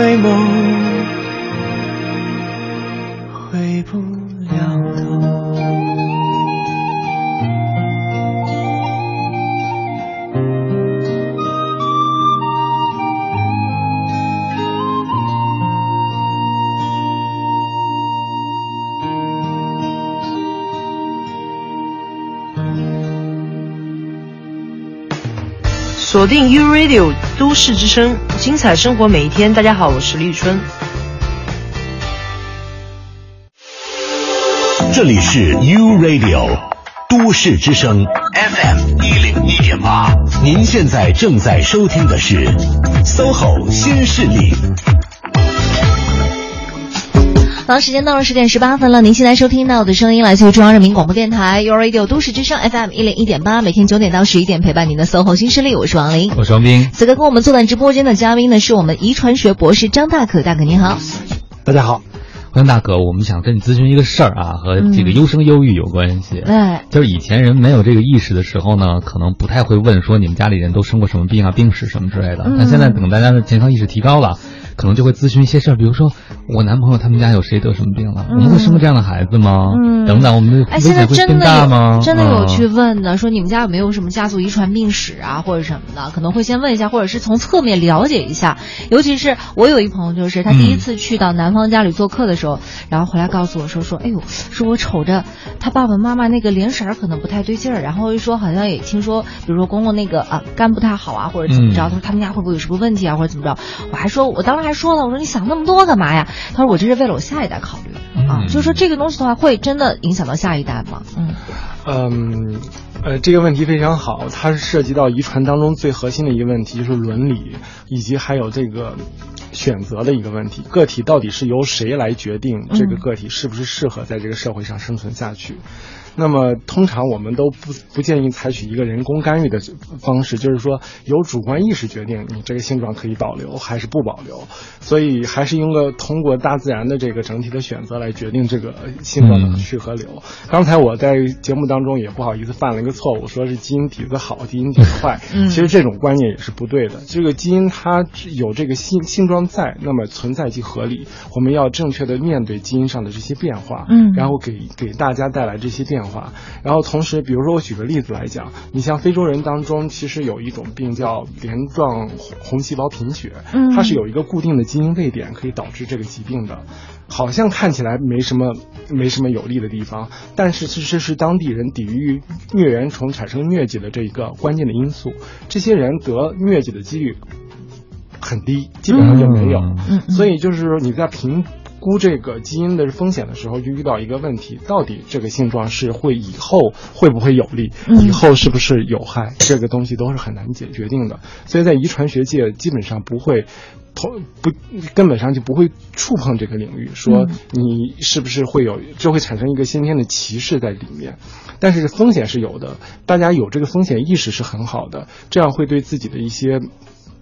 回眸。锁定 U Radio 都市之声，精彩生活每一天。大家好，我是李宇春。这里是 U Radio 都市之声 FM 一零一点八，您现在正在收听的是 SOHO 新势力。好，时间到了十点十八分了。您现在收听到的声音来自于中央人民广播电台 u Radio 都市之声 FM 一零一点八，每天九点到十一点陪伴您的 SOHO 新势力，我是王琳，我是王斌。此刻跟我们坐在直播间的嘉宾呢，是我们遗传学博士张大可，大可您好。大家好，欢迎大可。我们想跟你咨询一个事儿啊，和这个优生优育有关系。对，就是以前人没有这个意识的时候呢，可能不太会问说你们家里人都生过什么病啊、病史什么之类的。那现在等大家的健康意识提高了。可能就会咨询一些事儿，比如说我男朋友他们家有谁得什么病了，我们会生过这样的孩子吗？嗯，等等，我们的危险会变大吗？真的有去问的，说你们家有没有什么家族遗传病史啊，或者什么的，可能会先问一下，或者是从侧面了解一下。尤其是我有一朋友，就是他第一次去到男方家里做客的时候，然后回来告诉我说说，哎呦，说我瞅着他爸爸妈妈那个脸色儿可能不太对劲儿，然后又说好像也听说，比如说公公那个啊肝不太好啊，或者怎么着，他说他们家会不会有什么问题啊，或者怎么着？我还说，我当时还说了，我说你想。那么多干嘛呀？他说我这是为了我下一代考虑啊，就是说这个东西的话会真的影响到下一代吗？嗯嗯呃，这个问题非常好，它是涉及到遗传当中最核心的一个问题，就是伦理以及还有这个选择的一个问题。个体到底是由谁来决定这个个体是不是适合在这个社会上生存下去？那么通常我们都不不建议采取一个人工干预的方式，就是说由主观意识决定你这个性状可以保留还是不保留，所以还是应该通过大自然的这个整体的选择来决定这个性状的去和留。刚才我在节目当中也不好意思犯了一个错误，说是基因底子好，基因底子坏，其实这种观念也是不对的。这个基因它有这个性性状在，那么存在即合理。我们要正确的面对基因上的这些变化，嗯，然后给给大家带来这些变。化，然后同时，比如说我举个例子来讲，你像非洲人当中，其实有一种病叫镰状红细胞贫血，嗯，它是有一个固定的基因位点可以导致这个疾病的，好像看起来没什么没什么有利的地方，但是其实是当地人抵御疟原虫产生疟疾的这一个关键的因素，这些人得疟疾的几率很低，基本上就没有，所以就是说你在评。估这个基因的风险的时候，就遇到一个问题：到底这个性状是会以后会不会有利，以后是不是有害？这个东西都是很难解决定的。所以在遗传学界，基本上不会，同不根本上就不会触碰这个领域，说你是不是会有，就会产生一个先天的歧视在里面。但是风险是有的，大家有这个风险意识是很好的，这样会对自己的一些。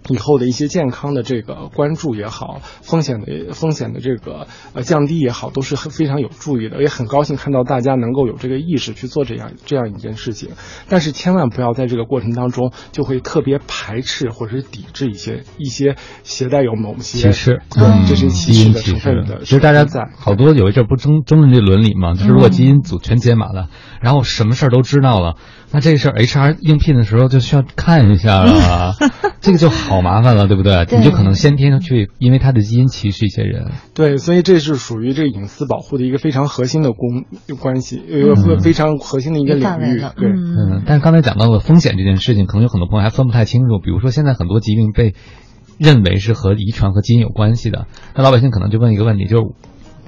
以后的一些健康的这个关注也好，风险的风险的这个呃降低也好，都是很非常有助益的。也很高兴看到大家能够有这个意识去做这样这样一件事情。但是千万不要在这个过程当中就会特别排斥或者是抵制一些一些携带有某些歧视，这是歧视的成分的。其实大家在好多有一阵不争争论这伦理嘛，就是如果基因组全解码了，然后什么事儿都知道了。那这事儿 HR 应聘的时候就需要看一下了，这个就好麻烦了，对不对？你就可能先天去因为他的基因歧视一些人。对，所以这是属于这个隐私保护的一个非常核心的公关系，一个非常核心的一个领域。对，嗯。但是刚才讲到了风险这件事情，可能有很多朋友还分不太清楚。比如说现在很多疾病被认为是和遗传和基因有关系的，那老百姓可能就问一个问题，就是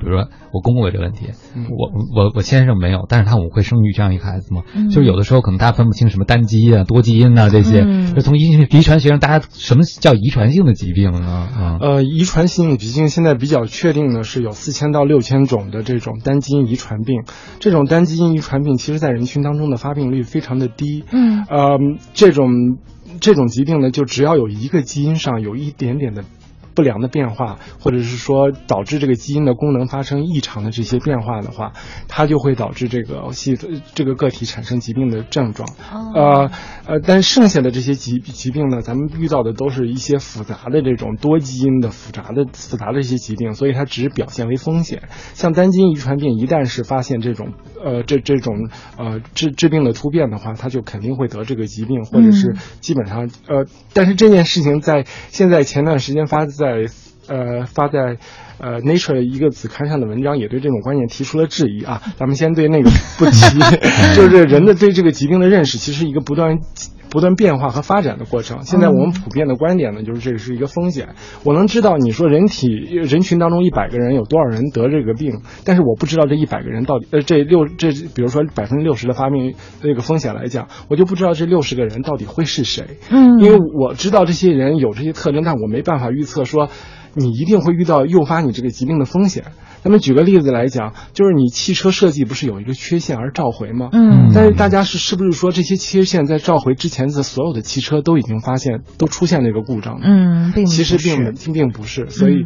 比如说我公公有这个问题，我我我先生没有，但是他我会生育这样一个孩子吗？就是有的时候可能大家分不清什么单基因啊、多基因啊这些，就从遗遗传学上，大家什么叫遗传性的疾病呢？呃，遗传性疾病现在比较确定的是有四千到六千种的这种单基因遗传病，这种单基因遗传病其实在人群当中的发病率非常的低。嗯，呃，这种这种疾病呢，就只要有一个基因上有一点点的。不良的变化，或者是说导致这个基因的功能发生异常的这些变化的话，它就会导致这个系这个个体产生疾病的症状。呃呃，但剩下的这些疾疾病呢，咱们遇到的都是一些复杂的这种多基因的复杂的复杂的一些疾病，所以它只表现为风险。像单基因遗传病，一旦是发现这种呃这这种呃治治病的突变的话，它就肯定会得这个疾病，或者是基本上呃，但是这件事情在现在前段时间发。在呃发在呃 Nature 一个子刊上的文章也对这种观念提出了质疑啊。咱们先对那个不提，就是人的对这个疾病的认识，其实一个不断不断变化和发展的过程。现在我们普遍的观点呢，就是这是一个风险。我能知道你说人体人群当中一百个人有多少人得这个病，但是我不知道这一百个人到底呃这六这比如说百分之六十的发病这个风险来讲，我就不知道这六十个人到底会是谁。嗯，因为我知道这些人有这些特征，但我没办法预测说。你一定会遇到诱发你这个疾病的风险。咱们举个例子来讲，就是你汽车设计不是有一个缺陷而召回吗？嗯。但是大家是是不是说这些缺陷在召回之前的所有的汽车都已经发现都出现这个故障？嗯，并其实并并不是，所以。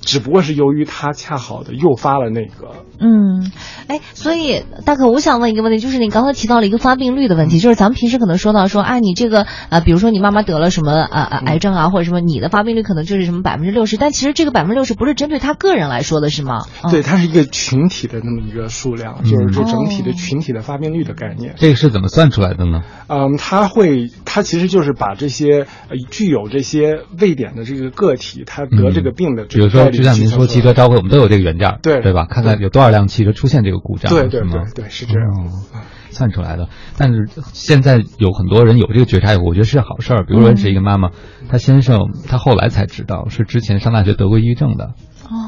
只不过是由于它恰好的诱发了那个，嗯，哎，所以大可，我想问一个问题，就是你刚才提到了一个发病率的问题，就是咱们平时可能说到说，啊，你这个呃，比如说你妈妈得了什么呃呃癌症啊，或者什么，你的发病率可能就是什么百分之六十，但其实这个百分之六十不是针对他个人来说的，是吗？对，它是一个群体的那么一个数量，就是这整体的群体的发病率的概念。这个是怎么算出来的呢？嗯，它会，它其实就是把这些具有这些位点的这个个体，它得这个病的，比如说。就像您说汽车召回，我们都有这个原件，对对吧？看看有多少辆汽车出现这个故障，对对对对，是这样算出来的。但是现在有很多人有这个觉察以后，我觉得是好事儿。比如说是一个妈妈，她先生她后来才知道是之前上大学得过抑郁症的。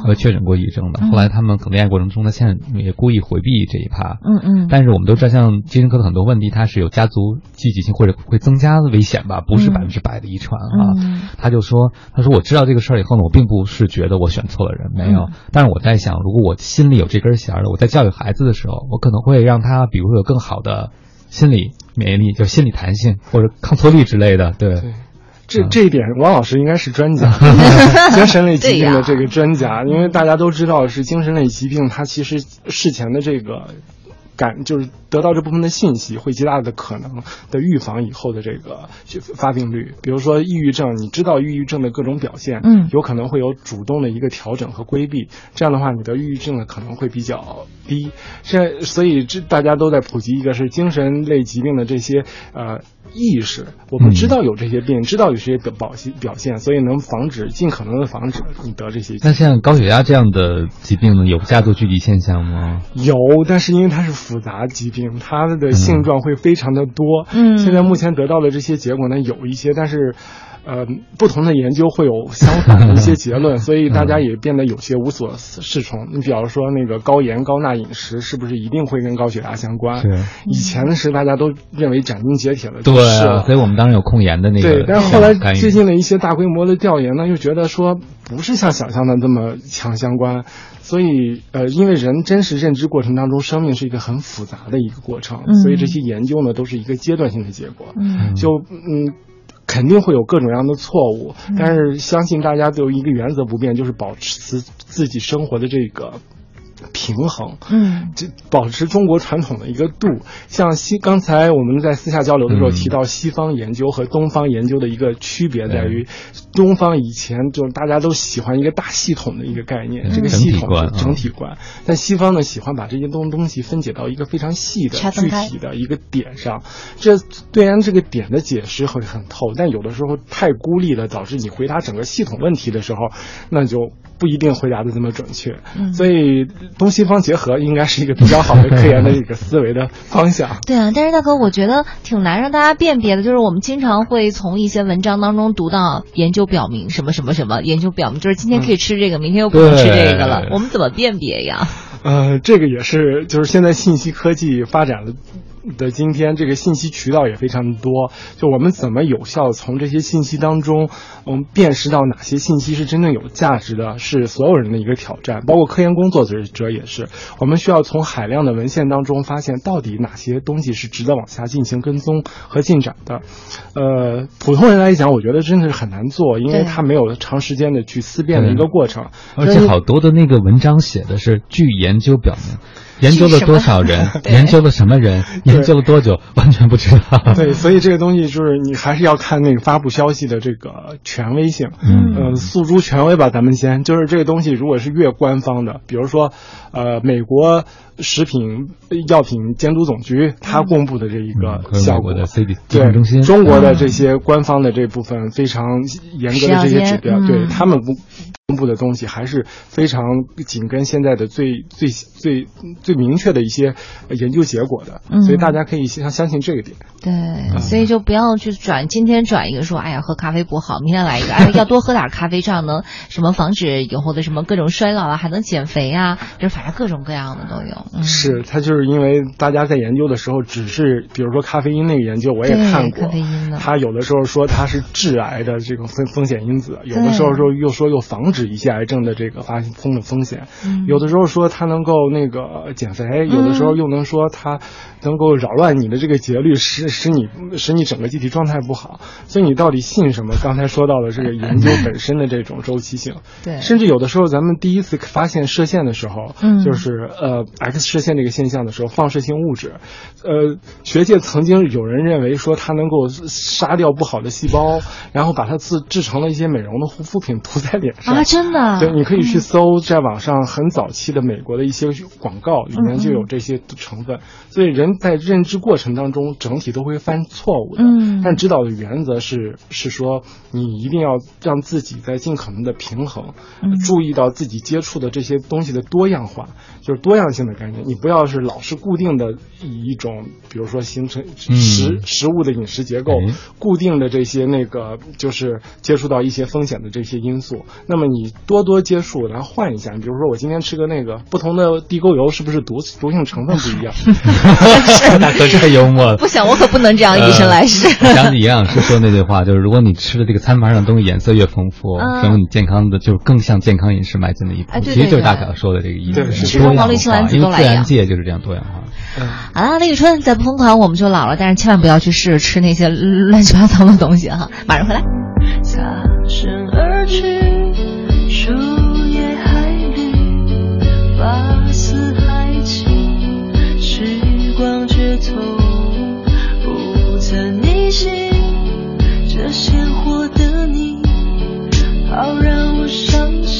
呃，确诊过抑郁症的，后来他们可能恋爱过程中，他现在也故意回避这一趴。嗯嗯。但是我们都知道，像精神科的很多问题，它是有家族积极性或者会增加的危险吧，不是百分之百的遗传啊。他就说，他说我知道这个事儿以后呢，我并不是觉得我选错了人，没有。但是我在想，如果我心里有这根弦儿了，我在教育孩子的时候，我可能会让他，比如说有更好的心理免疫力，就心理弹性或者抗挫力之类的，对。这这一点，王老师应该是专家，精神类疾病的这个专家，因为大家都知道是精神类疾病，它其实事前的这个。感就是得到这部分的信息，会极大的可能的预防以后的这个发病率。比如说抑郁症，你知道抑郁症的各种表现，嗯，有可能会有主动的一个调整和规避，这样的话，你的抑郁症的可能会比较低。现在，所以这大家都在普及一个是精神类疾病的这些呃意识，我们知道有这些病，知道有这些表现表现，所以能防止尽可能的防止你得这些。那像高血压这样的疾病呢，有家族聚集现象吗？有，但是因为它是。复杂疾病，它的性状会非常的多。嗯，现在目前得到的这些结果呢，有一些，但是。呃，不同的研究会有相反的一些结论，所以大家也变得有些无所适从。你比方说，那个高盐高钠饮食是不是一定会跟高血压相关？是。以前的时大家都认为斩钉截铁的，对，所以我们当然有控盐的那个。对，但是后来最近的一些大规模的调研呢，又觉得说不是像想象的这么强相关。所以，呃，因为人真实认知过程当中，生命是一个很复杂的一个过程，所以这些研究呢都是一个阶段性的结果。嗯，就嗯。肯定会有各种各样的错误，但是相信大家都有一个原则不变，就是保持自己生活的这个。平衡，嗯，这保持中国传统的一个度。像西，刚才我们在私下交流的时候提到西方研究和东方研究的一个区别在于，东方以前就是大家都喜欢一个大系统的一个概念，这个系统整体观，但西方呢喜欢把这些东东西分解到一个非常细的具体的一个点上。这虽然这个点的解释会很透，但有的时候太孤立了，导致你回答整个系统问题的时候，那就。不一定回答的这么准确。所以东西方结合应该是一个比较好的科研的一个思维的方向。对啊，但是大哥，我觉得挺难让大家辨别的，就是我们经常会从一些文章当中读到研究表明什么什么什么，研究表明就是今天可以吃这个，明天又不能吃这个了，我们怎么辨别呀？呃，这个也是，就是现在信息科技发展了。的今天，这个信息渠道也非常的多。就我们怎么有效从这些信息当中，嗯，辨识到哪些信息是真正有价值的，是所有人的一个挑战。包括科研工作者者也是，我们需要从海量的文献当中发现，到底哪些东西是值得往下进行跟踪和进展的。呃，普通人来讲，我觉得真的是很难做，因为他没有长时间的去思辨的一个过程。而且好多的那个文章写的是，据研究表明。研究了多少人？研究了什么人？研究了多久？完全不知道。对，所以这个东西就是你还是要看那个发布消息的这个权威性。嗯，呃，诉诸权威吧，咱们先。就是这个东西，如果是越官方的，比如说，呃，美国食品药品监督总局它公布的这一个效果的 CD 对中心，中国的这些官方的这部分非常严格的这些指标，对他们不。公布的东西还是非常紧跟现在的最最最最明确的一些研究结果的，所以大家可以相相信这个点。对，所以就不要去转，今天转一个说，哎呀，喝咖啡不好，明天来一个，哎，要多喝点咖啡，这样能什么防止以后的什么各种衰老啊，还能减肥啊，就反正各种各样的都有。是，他就是因为大家在研究的时候，只是比如说咖啡因那个研究，我也看过，咖啡因的，他有的时候说它是致癌的这种风风险因子，有的时候说又说又防止。止一些癌症的这个发生的风险，有的时候说它能够那个减肥，有的时候又能说它能够扰乱你的这个节律，使使你使你整个机体状态不好。所以你到底信什么？刚才说到的这个研究本身的这种周期性，对，甚至有的时候咱们第一次发现射线的时候，嗯，就是呃 X 射线这个现象的时候，放射性物质，呃，学界曾经有人认为说它能够杀掉不好的细胞，然后把它制制成了一些美容的护肤品涂在脸上啊。真的，对，你可以去搜，在网上很早期的美国的一些广告里面就有这些成分，所以人在认知过程当中整体都会犯错误的。嗯，但指导的原则是是说，你一定要让自己在尽可能的平衡，注意到自己接触的这些东西的多样化，就是多样性的概念。你不要是老是固定的以一种，比如说形成食食物的饮食结构，固定的这些那个就是接触到一些风险的这些因素，那么你。你多多接触，然后换一下。你比如说，我今天吃个那个不同的地沟油，是不是毒毒性成分不一样？大哥太幽默了。不想，我可不能这样以身来试。想起营养师说那句话，就是如果你吃的这个餐盘上东西颜色越丰富，说明你健康的就是更向健康饮食迈进的一步。其实就是大小说的这个意思，是多样化。因为自然界就是这样多样化。好了，李宇春再不疯狂我们就老了，但是千万不要去试吃那些乱七八糟的东西哈。马上回来。擦身而去。好让我伤心，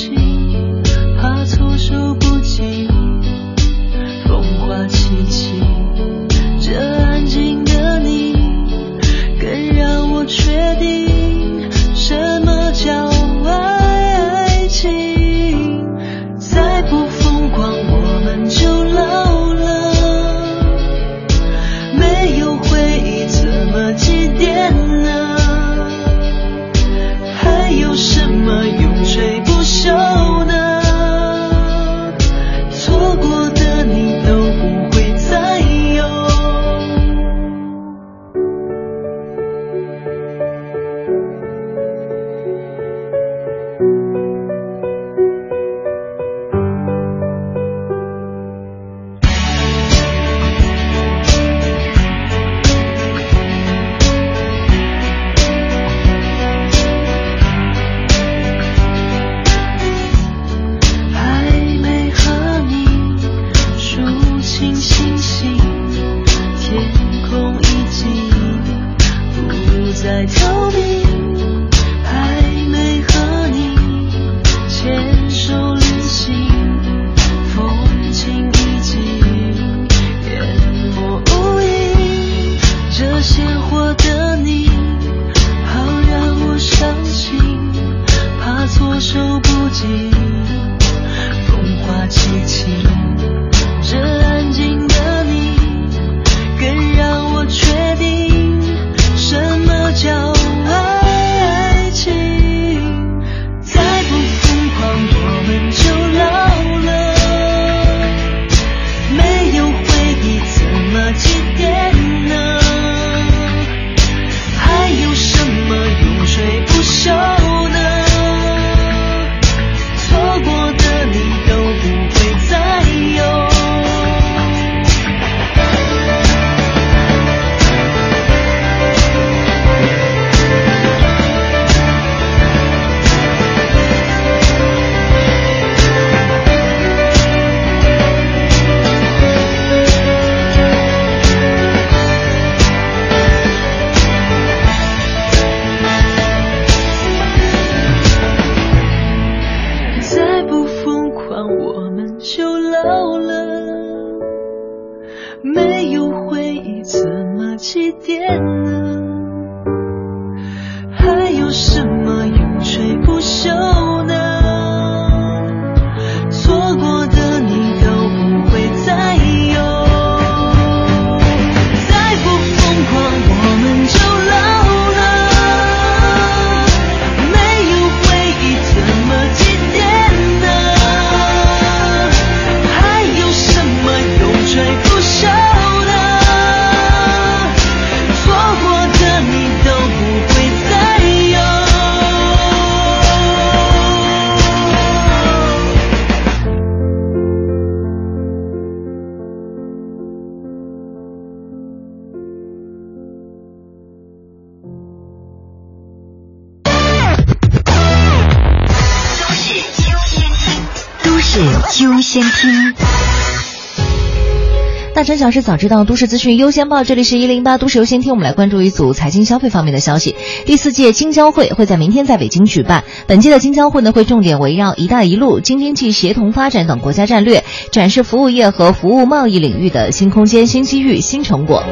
小时早知道，都市资讯优先报。这里是一零八都市优先听，我们来关注一组财经消费方面的消息。第四届京交会会在明天在北京举办。本届的京交会呢，会重点围绕“一带一路”、京津冀协同发展等国家战略，展示服务业和服务贸易领域的新空间、新机遇、新成果。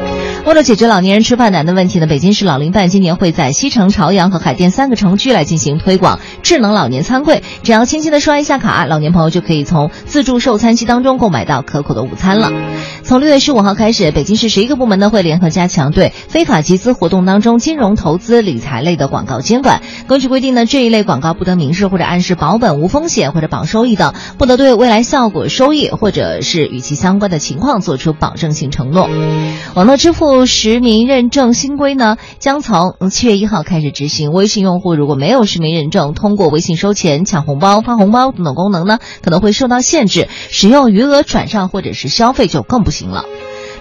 为了解决老年人吃饭难的问题呢，北京市老龄办今年会在西城、朝阳和海淀三个城区来进行推广智能老年餐柜。只要轻轻的刷一下卡，老年朋友就可以从自助售餐机当中购买到可口的午餐了。从六月十五号开始，北京市十一个部门呢会联合加强对非法集资活动当中金融投资理财类的广告监管。根据规定呢，这一类广告不得明示或者暗示保本、无风险或者保收益等，不得对未来效果、收益或者是与其相关的情况做出保证性承诺。网络支付实名认证新规呢将从七月一号开始执行。微信用户如果没有实名认证，通过微信收钱、抢红包、发红包等等功能呢，可能会受到限制，使用余额转账或者是消费就更不行了。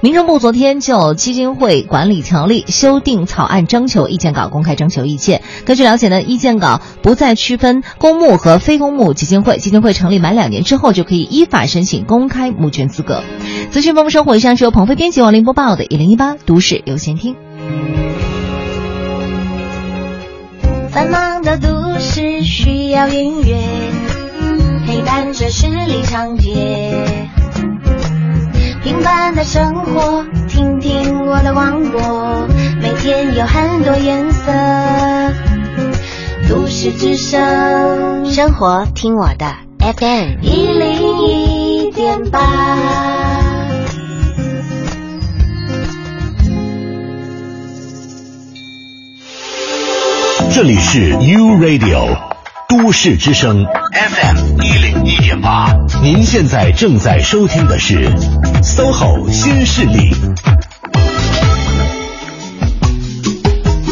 民政部昨天就基金会管理条例修订草案征求意见稿公开征求意见。根据了解呢，意见稿不再区分公募和非公募基金会，基金会成立满两年之后就可以依法申请公开募捐资格。资讯丰富生活，以上是由鹏飞编辑王林播报的《一零一八都市优先听》。繁忙的都市需要音乐陪伴着十里长街。平凡的生活，听听我的广播，每天有很多颜色。都市之声，生活听我的 FM 一零一点八。这里是 U Radio 都市之声 FM 一零一点八，您现在正在收听的是。SOHO 新势力，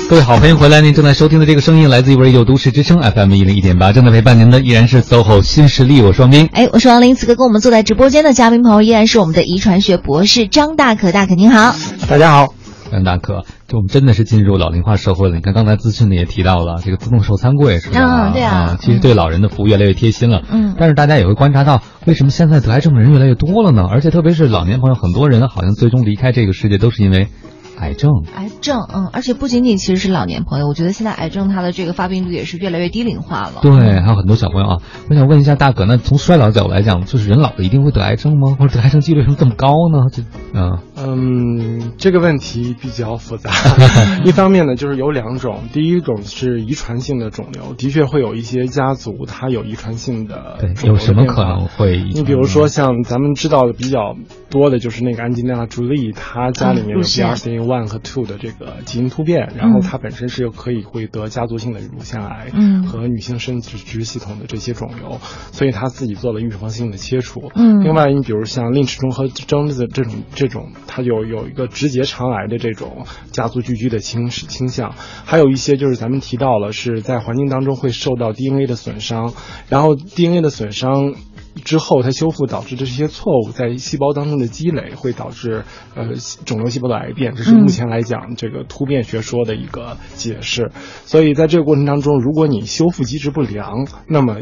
各位好，欢迎回来。您正在收听的这个声音来自一位有都市之声 FM 一零一点八，正在陪伴您的依然是 SOHO 新势力，我是王斌。哎，我是王林。此刻跟我们坐在直播间的嘉宾朋友依然是我们的遗传学博士张大可，大可您好，大家好。张大可，就我们真的是进入老龄化社会了。你看刚才资讯里也提到了这个自动售餐柜，是吧？嗯，对啊。其实对老人的服务越来越贴心了。嗯。但是大家也会观察到，为什么现在得癌症的人越来越多了呢？而且特别是老年朋友，很多人好像最终离开这个世界都是因为。癌症，癌症，嗯，而且不仅仅其实是老年朋友，我觉得现在癌症它的这个发病率也是越来越低龄化了。对，还有很多小朋友啊，我想问一下大哥，那从衰老角度来讲，就是人老了一定会得癌症吗？或者得癌症几率为什么这么高呢？这，嗯嗯，这个问题比较复杂。一方面呢，就是有两种，第一种是遗传性的肿瘤，的确会有一些家族它有遗传性的。对，有什么可能会？你比如说像咱们知道的比较多的就是那个安吉丽娜·朱莉，她家里面有 BRCA。One 和 two 的这个基因突变，然后它本身是可以会得家族性的乳腺癌和女性生殖殖系统的这些肿瘤，所以他自己做了预防性的切除。嗯，另外你比如像吝齿综合征的这种这种，它有有一个直结肠癌的这种家族聚居的倾倾向，还有一些就是咱们提到了是在环境当中会受到 DNA 的损伤，然后 DNA 的损伤。之后，它修复导致的这些错误在细胞当中的积累，会导致呃肿瘤细胞的癌变。这是目前来讲这个突变学说的一个解释。所以在这个过程当中，如果你修复机制不良，那么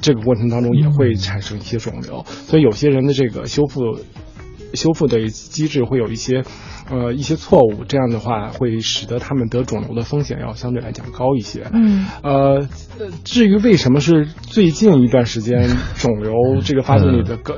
这个过程当中也会产生一些肿瘤。所以有些人的这个修复修复的机制会有一些。呃，一些错误，这样的话会使得他们得肿瘤的风险要相对来讲高一些。嗯，呃，至于为什么是最近一段时间肿瘤这个发病率的高？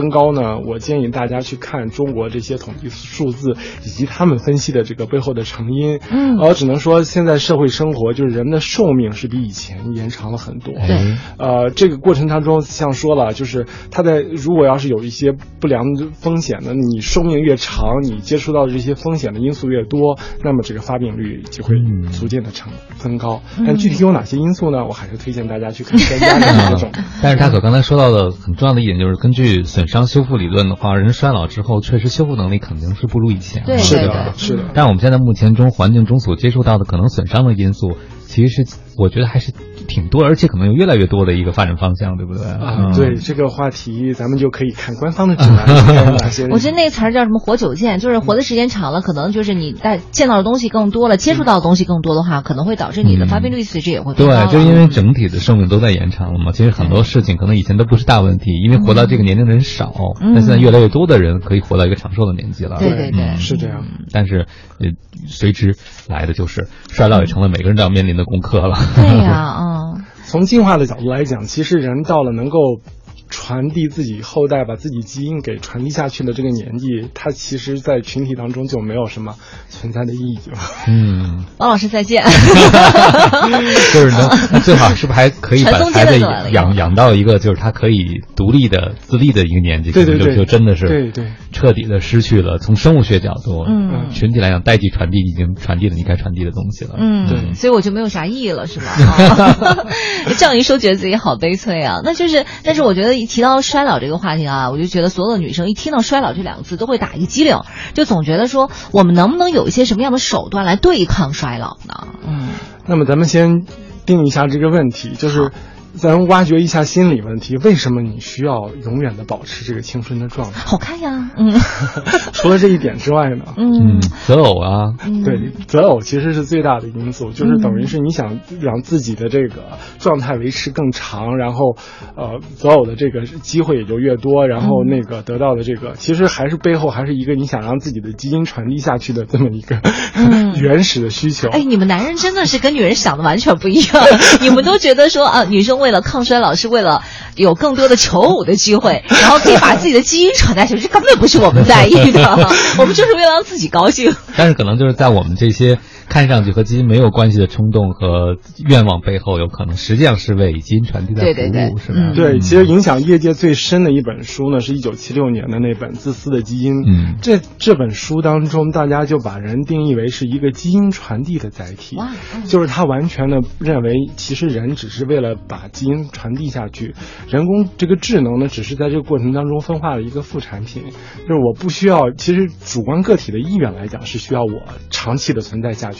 增高呢？我建议大家去看中国这些统计数字以及他们分析的这个背后的成因。嗯，我只能说现在社会生活就是人的寿命是比以前延长了很多。对，呃，这个过程当中像说了，就是他在如果要是有一些不良风险的，你寿命越长，你接触到的这些风险的因素越多，那么这个发病率就会逐渐的成增高。但具体有哪些因素呢？我还是推荐大家去看专家的这种。但是大可刚才说到的很重要的一点就是根据。损伤修复理论的话，人衰老之后确实修复能力肯定是不如以前。对，是的，是的。但我们现在目前中环境中所接触到的可能损伤的因素，其实是我觉得还是挺多，而且可能有越来越多的一个发展方向，对不对？啊，对这个话题，咱们就可以看官方的指南。我觉得那个词儿叫什么“活久见”，就是活的时间长了，可能就是你在见到的东西更多了，接触到的东西更多的话，可能会导致你的发病率随之也会对，就因为整体的寿命都在延长了嘛。其实很多事情可能以前都不是大问题，因为活到这个年龄的人少，但现在越来越多的人可以活到一个长寿的年纪了。对对对，是这样。但是，随之来的就是衰老，也成了每个人都要面临的功课了。对呀，嗯。从进化的角度来讲，其实人到了能够。传递自己后代，把自己基因给传递下去的这个年纪，他其实，在群体当中就没有什么存在的意义了。嗯，王老师再见。就是能最好是不是还可以把 孩子养养到一个就是他可以独立的自立的一个年纪？对对对，就真的是对对，彻底的失去了从生物学角度，嗯，群体来讲，代际传递已经传递了你该传递的东西了。嗯，对，所以我就没有啥意义了，是吧？这样一说，觉得自己好悲催啊。那就是，但是我觉得。一提到衰老这个话题啊，我就觉得所有的女生一听到衰老这两个字都会打一个激灵，就总觉得说我们能不能有一些什么样的手段来对抗衰老呢？嗯，那么咱们先定一下这个问题，就是。咱挖掘一下心理问题，为什么你需要永远的保持这个青春的状态？好看呀，嗯。除了这一点之外呢？嗯，择偶啊，对，择偶其实是最大的因素，就是等于是你想让自己的这个状态维持更长，然后，呃，择偶的这个机会也就越多，然后那个得到的这个，其实还是背后还是一个你想让自己的基因传递下去的这么一个 原始的需求。哎，你们男人真的是跟女人想的完全不一样，你们都觉得说啊，女生。为了抗衰老，是为了有更多的求偶的机会，然后可以把自己的基因传下去，这根本不是我们在意的，我们就是为了让自己高兴。但是可能就是在我们这些。看上去和基因没有关系的冲动和愿望背后，有可能实际上是为基因传递在服务，是吧？对，其实影响业界最深的一本书呢，是一九七六年的那本《自私的基因》。嗯，这这本书当中，大家就把人定义为是一个基因传递的载体，就是他完全的认为，其实人只是为了把基因传递下去，人工这个智能呢，只是在这个过程当中分化的一个副产品。就是我不需要，其实主观个体的意愿来讲，是需要我长期的存在下去。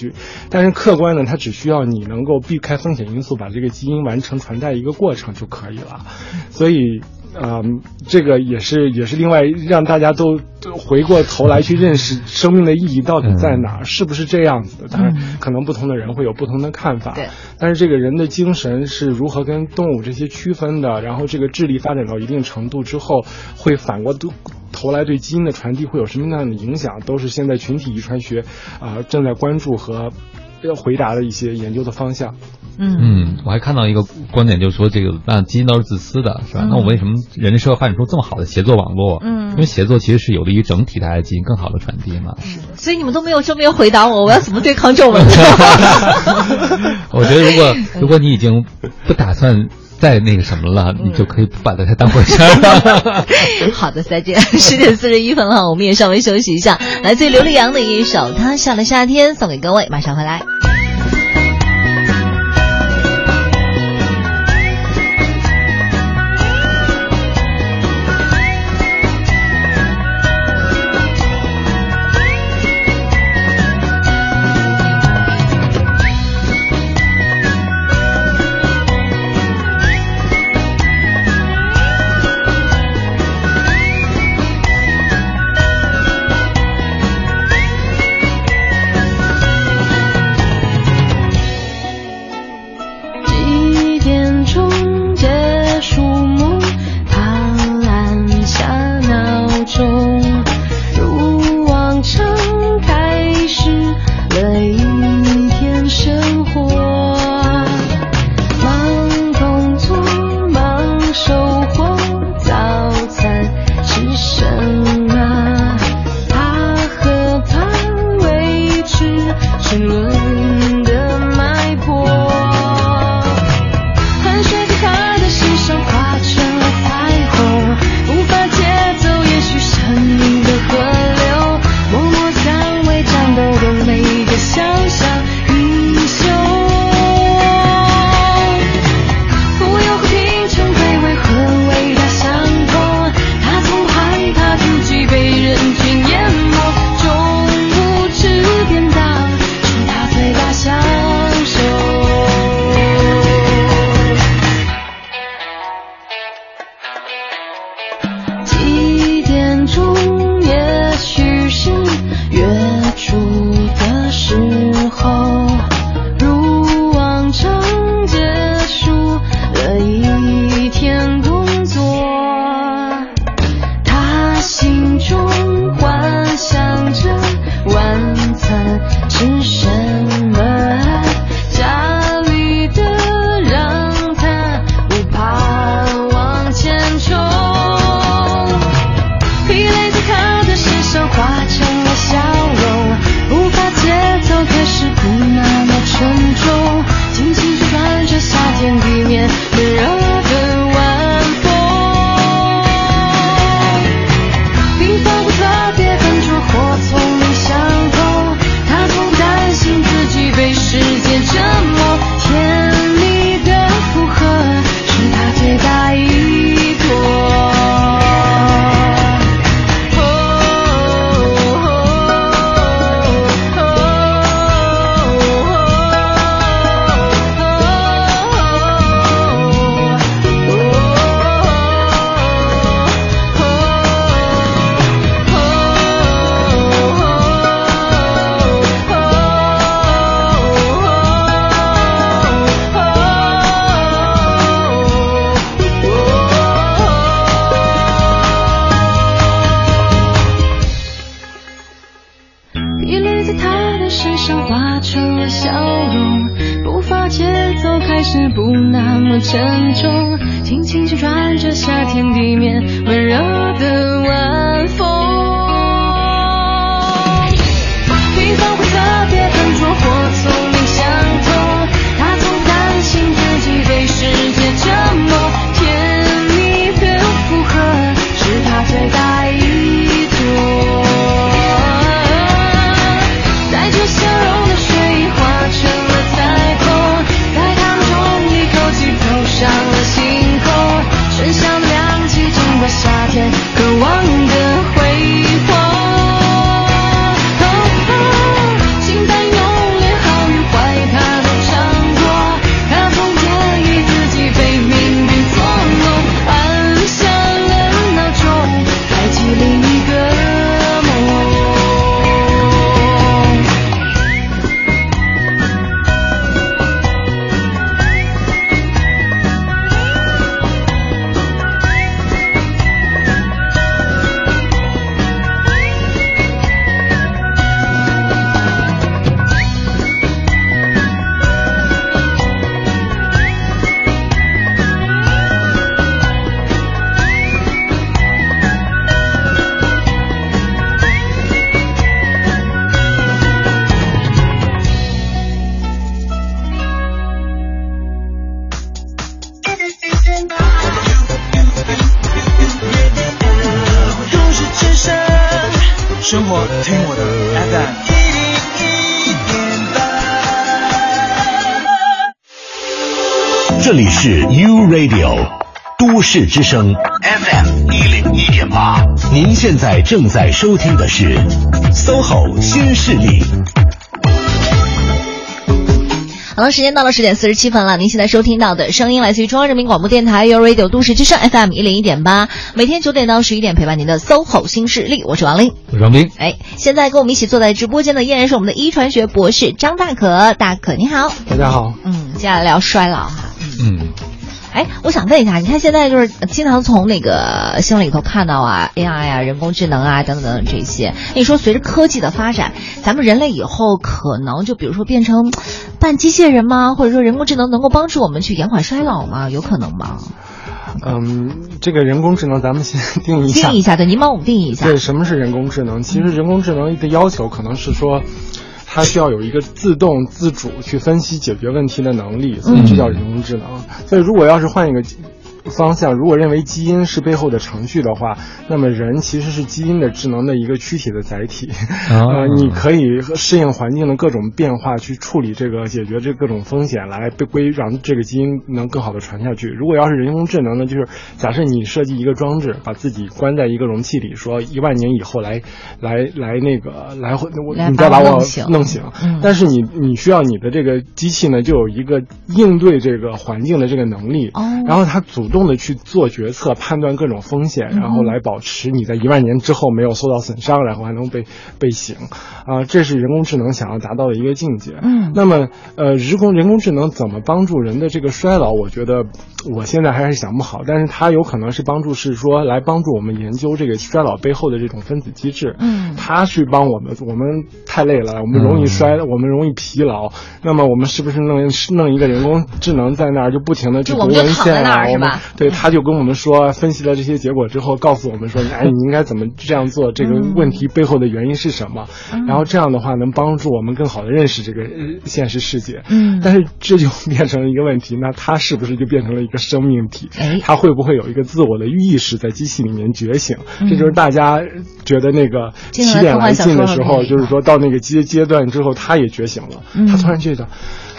但是客观呢，它只需要你能够避开风险因素，把这个基因完成传代一个过程就可以了。所以，嗯，这个也是也是另外让大家都回过头来去认识生命的意义到底在哪儿，是不是这样子的？当然，可能不同的人会有不同的看法。对。但是这个人的精神是如何跟动物这些区分的？然后这个智力发展到一定程度之后，会反过都。头来对基因的传递会有什么样的影响，都是现在群体遗传学啊正在关注和要回答的一些研究的方向。嗯，我还看到一个观点，就是说这个那基因都是自私的，是吧？那我为什么人类社会发展出这么好的协作网络？嗯，因为协作其实是有利于整体大家基因更好的传递嘛。所以你们都没有正面回答我，我要怎么对抗皱纹？我觉得如果如果你已经不打算。再那个什么了，你就可以不把它当回事儿。好的，再见。十点四十一分了，我们也稍微休息一下。来自于刘力扬的一首《他下的夏天》，送给各位，马上回来。市之声 FM 一零一点八，您现在正在收听的是 SOHO 新势力。好了，时间到了十点四十七分了。您现在收听到的声音来自于中央人民广播电台 u Radio 都市之声 FM 一零一点八，每天九点到十一点陪伴您的 SOHO 新势力，我是王琳，我是王斌。哎，现在跟我们一起坐在直播间的依然是我们的遗传学博士张大可，大可你好，大家好。嗯，接下来聊衰老哈。嗯。哎，我想问一下，你看现在就是经常从那个新闻里头看到啊，AI 啊、人工智能啊等等等等这些。你说随着科技的发展，咱们人类以后可能就比如说变成半机械人吗？或者说人工智能能够帮助我们去延缓衰老吗？有可能吗？嗯，这个人工智能咱们先定义一下。定义一下，对，您帮我们定义一下。对，什么是人工智能？其实人工智能的要求可能是说。它需要有一个自动自主去分析解决问题的能力，所以这叫人工智能。所以如果要是换一个方向，如果认为基因是背后的程序的话，那么人其实是基因的智能的一个躯体的载体。呃，你可以适应环境的各种变化，去处理这个解决这各种风险，来被归让这个基因能更好的传下去。如果要是人工智能呢，就是假设你设计一个装置，把自己关在一个容器里，说一万年以后来来来那个来回，你再把我弄醒。嗯、但是你你需要你的这个机器呢，就有一个应对这个环境的这个能力，哦、然后它主动的去做决策，判断各种风险，然后来保持你在一万年之后没有受到损伤，然后还能被被醒，啊、呃，这是人工智能想要达到的一个境界。嗯，那么呃，人工人工智能怎么帮助人的这个衰老？我觉得我现在还是想不好，但是它有可能是帮助，是说来帮助我们研究这个衰老背后的这种分子机制。嗯，它去帮我们，我们太累了，我们容易衰，嗯、我们容易疲劳，那么我们是不是弄弄一个人工智能在那儿就不停的去读文献啊？我们对，他就跟我们说，分析了这些结果之后，告诉我们说，哎，你应该怎么这样做？这个问题背后的原因是什么？嗯、然后这样的话，能帮助我们更好的认识这个现实世界。嗯，但是这就变成了一个问题，那它是不是就变成了一个生命体？哎，它会不会有一个自我的意识在机器里面觉醒？嗯、这就是大家觉得那个起点来信的时候，就是说到那个阶阶段之后，他也觉醒了，嗯、他突然觉得。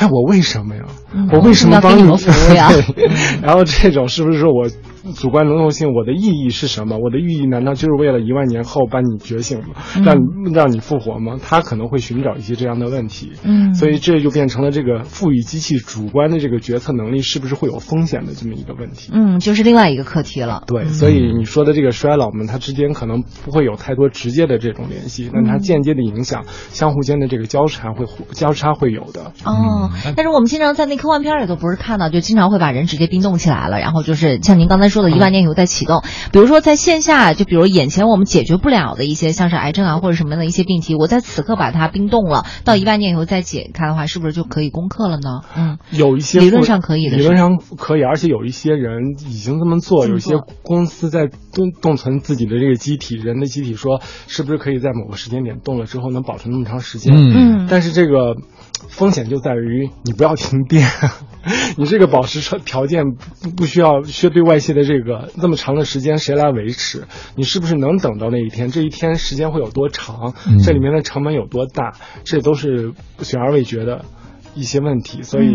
哎，我为什么呀？嗯、我为什么帮你们服务呀？然后这种是不是说我主观能动性？我的意义是什么？我的寓意难道就是为了一万年后把你觉醒吗？嗯、让让你复活吗？他可能会寻找一些这样的问题。嗯，所以这就变成了这个赋予机器主观的这个决策能力是不是会有风险的这么一个问题？嗯，就是另外一个课题了。对，所以你说的这个衰老们，它之间可能不会有太多直接的这种联系，但它间接的影响，相互间的这个交叉会交叉会有的。哦，但是我们经常。在那科幻片里头不是看到，就经常会把人直接冰冻起来了，然后就是像您刚才说的一万年以后再启动。比如说在线下，就比如眼前我们解决不了的一些，像是癌症啊或者什么样的一些病题，我在此刻把它冰冻了，到一万年以后再解开的话，是不是就可以攻克了呢？嗯，有一些理论上可以的，理论上可以，而且有一些人已经这么做，有一些公司在冻冻存自己的这个机体，人的机体，说是不是可以在某个时间点冻了之后能保存那么长时间？嗯，但是这个。风险就在于你不要停电，你这个保持条件不不需要需对外界的这个那么长的时间谁来维持？你是不是能等到那一天？这一天时间会有多长？这里面的成本有多大？这都是悬而未决的。一些问题，所以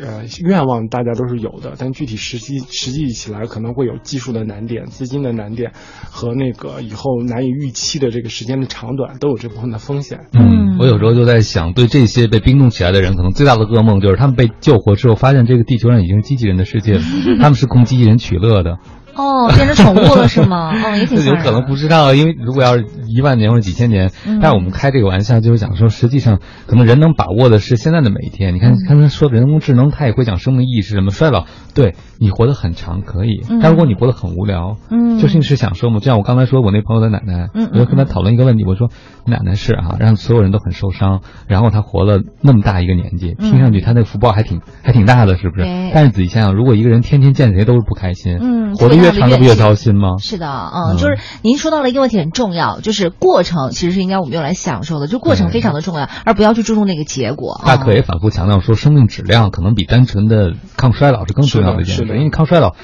呃，愿望大家都是有的，但具体实际实际起来可能会有技术的难点、资金的难点和那个以后难以预期的这个时间的长短，都有这部分的风险。嗯，我有时候就在想，对这些被冰冻起来的人，可能最大的噩梦就是他们被救活之后，发现这个地球上已经是机器人的世界了，他们是供机器人取乐的。哦，变成宠物了是吗？哦，也挺有可能不知道，因为如果要是一万年或者几千年，但是我们开这个玩笑就是讲说，实际上可能人能把握的是现在的每一天。你看，刚才说人工智能，它也会讲生命意义是什么，衰老。对你活得很长可以，但如果你活得很无聊，嗯，就是你是享受吗？就像我刚才说，我那朋友的奶奶，嗯，我就跟他讨论一个问题，我说，奶奶是哈，让所有人都很受伤，然后她活了那么大一个年纪，听上去她那个福报还挺还挺大的，是不是？但是仔细想想，如果一个人天天见谁都是不开心，嗯，活得越长，的不越糟心吗？是的，嗯，就是您说到了一个问题很重要，就是过程其实是应该我们用来享受的，就过程非常的重要，而不要去注重那个结果。大可也反复强调说，生命质量可能比单纯的抗衰老是更重要的一件事，因为抗衰老。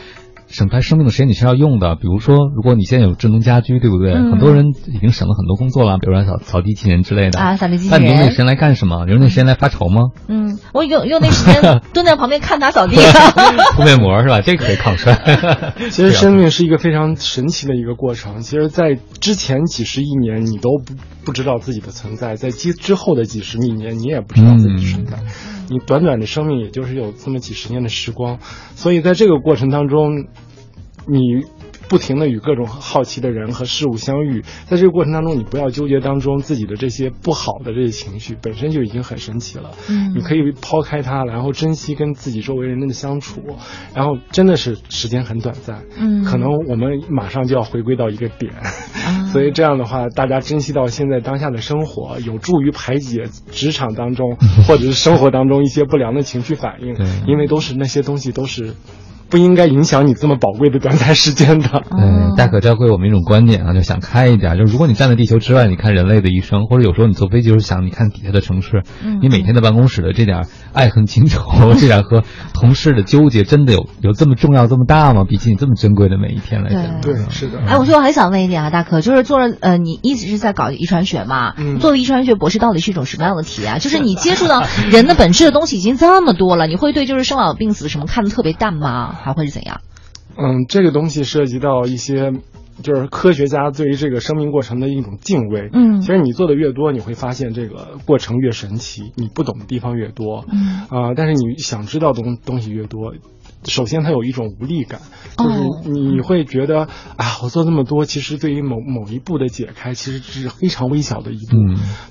省开生命的时间你是要用的，比如说，如果你现在有智能家居，对不对？很多人已经省了很多工作了，比如说扫扫地机器人之类的啊，扫地机器人。那你用那时间来干什么？你用那时间来发愁吗？嗯，我用用那时间蹲在旁边看他扫地，敷面膜是吧？这可以抗衰。其实生命是一个非常神奇的一个过程。其实，在之前几十亿年，你都不不知道自己的存在；在之之后的几十亿年，你也不知道自己的存在。你短短的生命，也就是有这么几十年的时光，所以在这个过程当中，你。不停的与各种好奇的人和事物相遇，在这个过程当中，你不要纠结当中自己的这些不好的这些情绪，本身就已经很神奇了。嗯，你可以抛开它，然后珍惜跟自己周围人的相处，然后真的是时间很短暂。嗯，可能我们马上就要回归到一个点，所以这样的话，大家珍惜到现在当下的生活，有助于排解职场当中 或者是生活当中一些不良的情绪反应。因为都是那些东西都是。不应该影响你这么宝贵的短暂时间的。嗯，大可教会我们一种观念啊，就想开一点。就如果你站在地球之外，你看人类的一生，或者有时候你坐飞机就是想，你看底下的城市，你每天在办公室的这点爱恨情仇，这点和同事的纠结，真的有有这么重要这么大吗？比起你这么珍贵的每一天来讲，对，是的。哎，我最后还想问一点啊，大可，就是做了呃，你一直是在搞遗传学嘛？嗯。作为遗传学博士，到底是一种什么样的体验？就是你接触到人的本质的东西已经这么多了，你会对就是生老病死什么看的特别淡吗？还会是怎样？嗯，这个东西涉及到一些，就是科学家对于这个生命过程的一种敬畏。嗯，其实你做的越多，你会发现这个过程越神奇，你不懂的地方越多。嗯，啊，但是你想知道的东东西越多。首先，它有一种无力感，就是你会觉得啊，我做那么多，其实对于某某一步的解开，其实是非常微小的一步。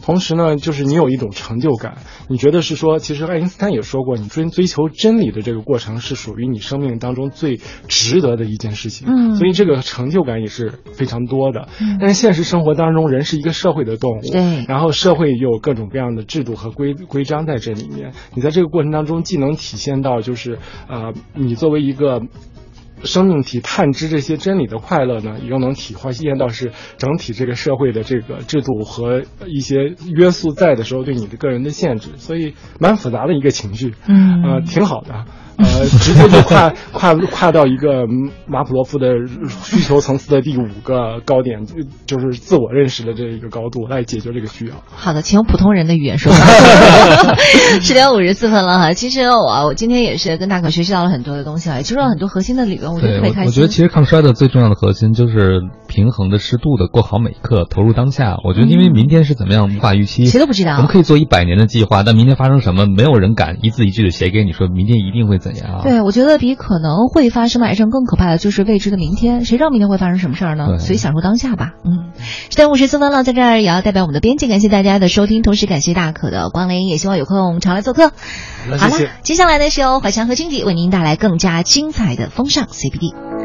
同时呢，就是你有一种成就感，你觉得是说，其实爱因斯坦也说过，你追追求真理的这个过程是属于你生命当中最值得的一件事情。嗯，所以这个成就感也是非常多的。嗯，但是现实生活当中，人是一个社会的动物。对，然后社会有各种各样的制度和规规章在这里面，你在这个过程当中，既能体现到就是呃。你作为一个生命体探知这些真理的快乐呢，又能体会验到是整体这个社会的这个制度和一些约束在的时候对你的个人的限制，所以蛮复杂的一个情绪，嗯，呃，挺好的。呃，直接就跨跨跨到一个马普洛夫的需求层次的第五个高点，就就是自我认识的这一个高度来解决这个需要。好的，请用普通人的语言说。十点五十四分了哈，其实我我今天也是跟大可学习到了很多的东西啊，也接触到很多核心的理论，我觉得特别开心。我觉得其实抗衰的最重要的核心就是平衡的、适度的过好每一刻，投入当下。我觉得因为明天是怎么样无法预期，谁都不知道。我们可以做一百年的计划，但明天发生什么，没有人敢一字一句的写给你说明天一定会。对，我觉得比可能会发生的癌症更可怕的就是未知的明天，谁知道明天会发生什么事儿呢？所以享受当下吧。嗯，十点五十四分了，在这儿也要代表我们的编辑感谢大家的收听，同时感谢大可的光临，也希望有空常来做客。好了，接下来呢是由怀强和经理为您带来更加精彩的风尚 CBD。